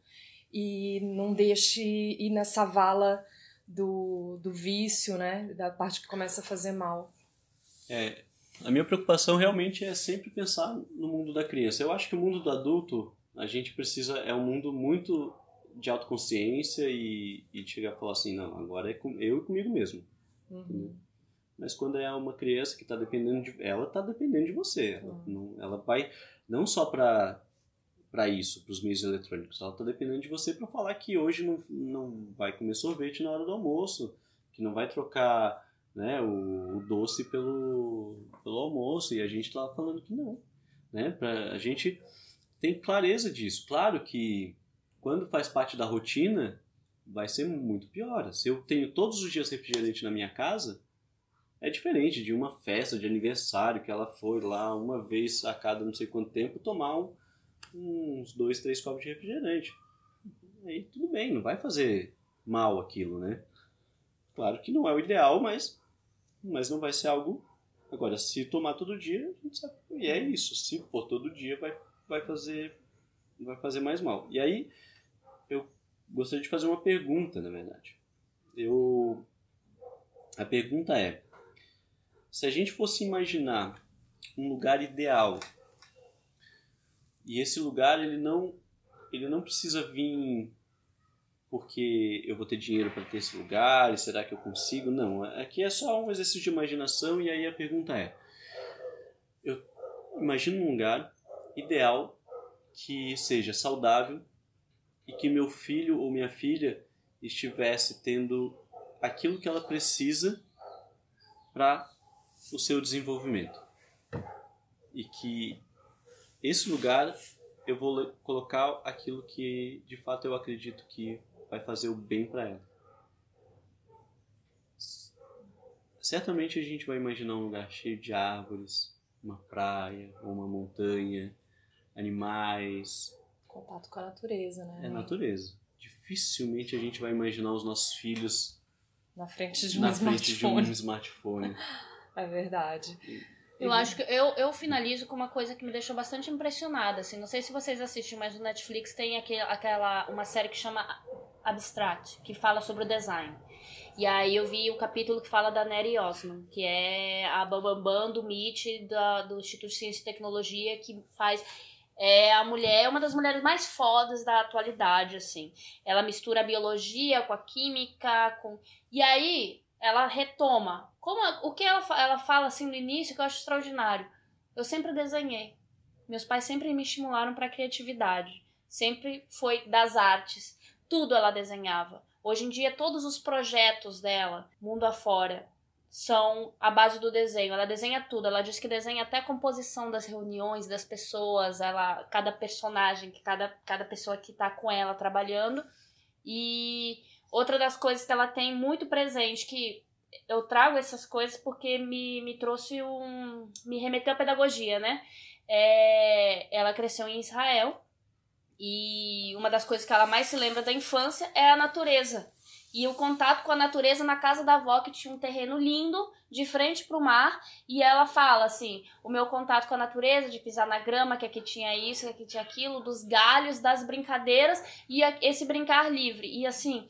e não deixe ir nessa vala do, do vício, né? Da parte que começa a fazer mal. É, a minha preocupação realmente é sempre pensar no mundo da criança. Eu acho que o mundo do adulto, a gente precisa, é um mundo muito de autoconsciência e, e chegar a falar assim, não, agora é com, eu e comigo mesmo. Uhum. Mas quando é uma criança que está dependendo de. Ela está dependendo de você. Ela, uhum. não, ela vai. Não só para para isso, para os meios eletrônicos. Ela está dependendo de você para falar que hoje não, não vai comer sorvete na hora do almoço, que não vai trocar né, o, o doce pelo, pelo almoço, e a gente está falando que não. Né? Pra, a gente tem clareza disso. Claro que quando faz parte da rotina, vai ser muito pior. Se eu tenho todos os dias refrigerante na minha casa, é diferente de uma festa de aniversário que ela foi lá uma vez a cada não sei quanto tempo tomar um, uns dois, três copos de refrigerante. Aí tudo bem, não vai fazer mal aquilo, né? Claro que não é o ideal, mas, mas não vai ser algo. Agora, se tomar todo dia, a gente sabe. E é isso. Se for todo dia, vai, vai fazer vai fazer mais mal. E aí, eu gostaria de fazer uma pergunta, na verdade. Eu a pergunta é: se a gente fosse imaginar um lugar ideal e esse lugar ele não ele não precisa vir porque eu vou ter dinheiro para ter esse lugar e será que eu consigo não aqui é só um exercício de imaginação e aí a pergunta é eu imagino um lugar ideal que seja saudável e que meu filho ou minha filha estivesse tendo aquilo que ela precisa para o seu desenvolvimento. E que esse lugar eu vou colocar aquilo que de fato eu acredito que vai fazer o bem para ela. Certamente a gente vai imaginar um lugar cheio de árvores, uma praia, ou uma montanha, animais. Contato com a natureza, né? É natureza. Dificilmente a gente vai imaginar os nossos filhos Na frente de um na frente de um smartphone. smartphone. [laughs] É verdade. Eu acho que eu, eu finalizo com uma coisa que me deixou bastante impressionada, assim, não sei se vocês assistem, mas no Netflix tem aquele, aquela uma série que chama Abstract, que fala sobre o design. E aí eu vi o capítulo que fala da Neri Osman, que é a bambambam do MIT, da, do Instituto de Ciência e Tecnologia, que faz é a mulher, uma das mulheres mais fodas da atualidade, assim. Ela mistura a biologia com a química, com e aí ela retoma. Como a- o que ela, ela fala assim no início que eu acho extraordinário. Eu sempre desenhei. Meus pais sempre me estimularam para criatividade. Sempre foi das artes. Tudo ela desenhava. Hoje em dia todos os projetos dela, mundo afora, são a base do desenho. Ela desenha tudo. Ela diz que desenha até a composição das reuniões, das pessoas, ela, cada personagem, cada, cada pessoa que tá com ela trabalhando. E outra das coisas que ela tem muito presente, que eu trago essas coisas porque me, me trouxe um. me remeteu à pedagogia, né? É, ela cresceu em Israel e uma das coisas que ela mais se lembra da infância é a natureza. E o contato com a natureza na casa da avó, que tinha um terreno lindo, de frente para o mar, e ela fala assim: o meu contato com a natureza, de pisar na grama, que aqui tinha isso, que aqui tinha aquilo, dos galhos, das brincadeiras, e esse brincar livre. E assim,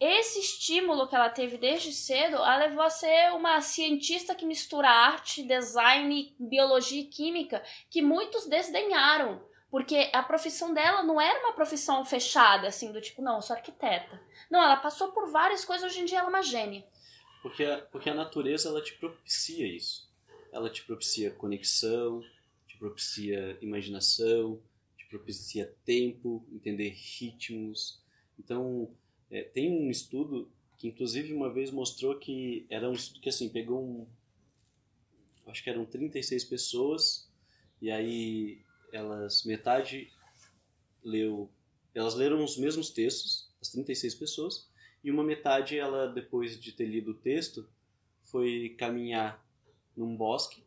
esse estímulo que ela teve desde cedo a levou a ser uma cientista que mistura arte, design, biologia e química, que muitos desdenharam. Porque a profissão dela não era uma profissão fechada, assim, do tipo, não, eu sou arquiteta. Não, ela passou por várias coisas, hoje em dia ela é uma gênia. Porque a, porque a natureza ela te propicia isso. Ela te propicia conexão, te propicia imaginação, te propicia tempo, entender ritmos. Então, é, tem um estudo que inclusive uma vez mostrou que era um estudo que assim, pegou um acho que eram 36 pessoas e aí elas metade leu elas leram os mesmos textos, as 36 pessoas, e uma metade ela depois de ter lido o texto foi caminhar num bosque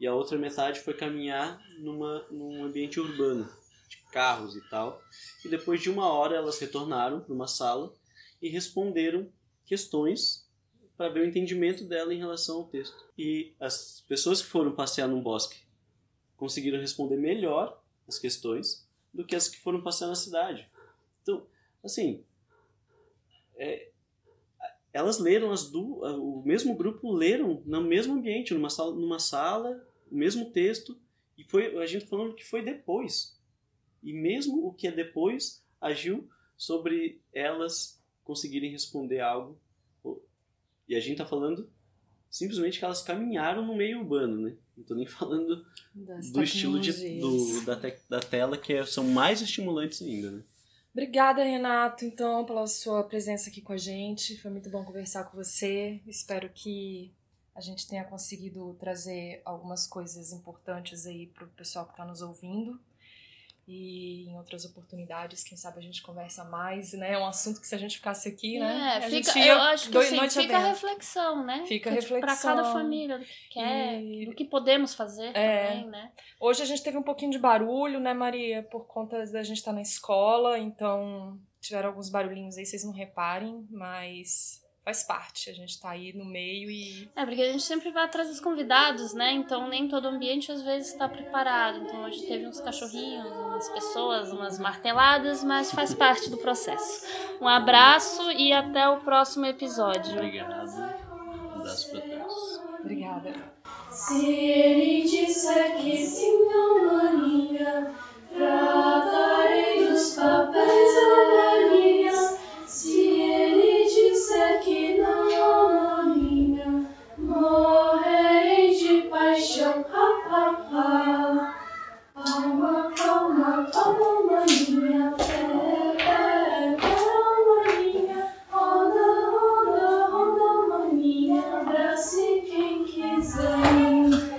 e a outra metade foi caminhar numa num ambiente urbano de carros e tal. E depois de uma hora elas retornaram para uma sala e responderam questões para ver o entendimento dela em relação ao texto. E as pessoas que foram passear num bosque conseguiram responder melhor as questões do que as que foram passear na cidade. Então assim é, elas leram as du o mesmo grupo leram no mesmo ambiente numa sala numa sala o mesmo texto e foi a gente falando que foi depois. E mesmo o que é depois agiu sobre elas conseguirem responder algo. E a gente tá falando simplesmente que elas caminharam no meio urbano né não tô nem falando Das do estilo de, do, da, te, da tela que é- são mais estimulantes ainda né Obrigada, Renato, então, pela sua presença aqui com a gente. Foi muito bom conversar com você. Espero que a gente tenha conseguido trazer algumas coisas importantes aí para o pessoal que está nos ouvindo. E em outras oportunidades, quem sabe a gente conversa mais, né? É um assunto que se a gente ficasse aqui, né? É, a fica, eu acho que assim, fica a reflexão, né? Fica a cada reflexão. família, do que quer, E- do que podemos fazer É. também, né? Hoje a gente teve um pouquinho de barulho, né, Maria? Por conta da gente estar na escola, então tiveram alguns barulhinhos aí, vocês não reparem, mas faz parte. A gente tá aí no meio e. É, porque a gente sempre vai atrás dos convidados, né? Então nem todo ambiente às vezes está preparado. Então hoje teve uns cachorrinhos, umas pessoas, umas marteladas, mas faz parte do processo. Um abraço e até o próximo episódio. obrigado um abraço todos Obrigada. Se ele disser que sim, não, maninha, tratarei dos papéis velhinha. Se ele que não, maninha, morrerei de paixão. Ha, ha, ha. Palma, palma, palma, maninha.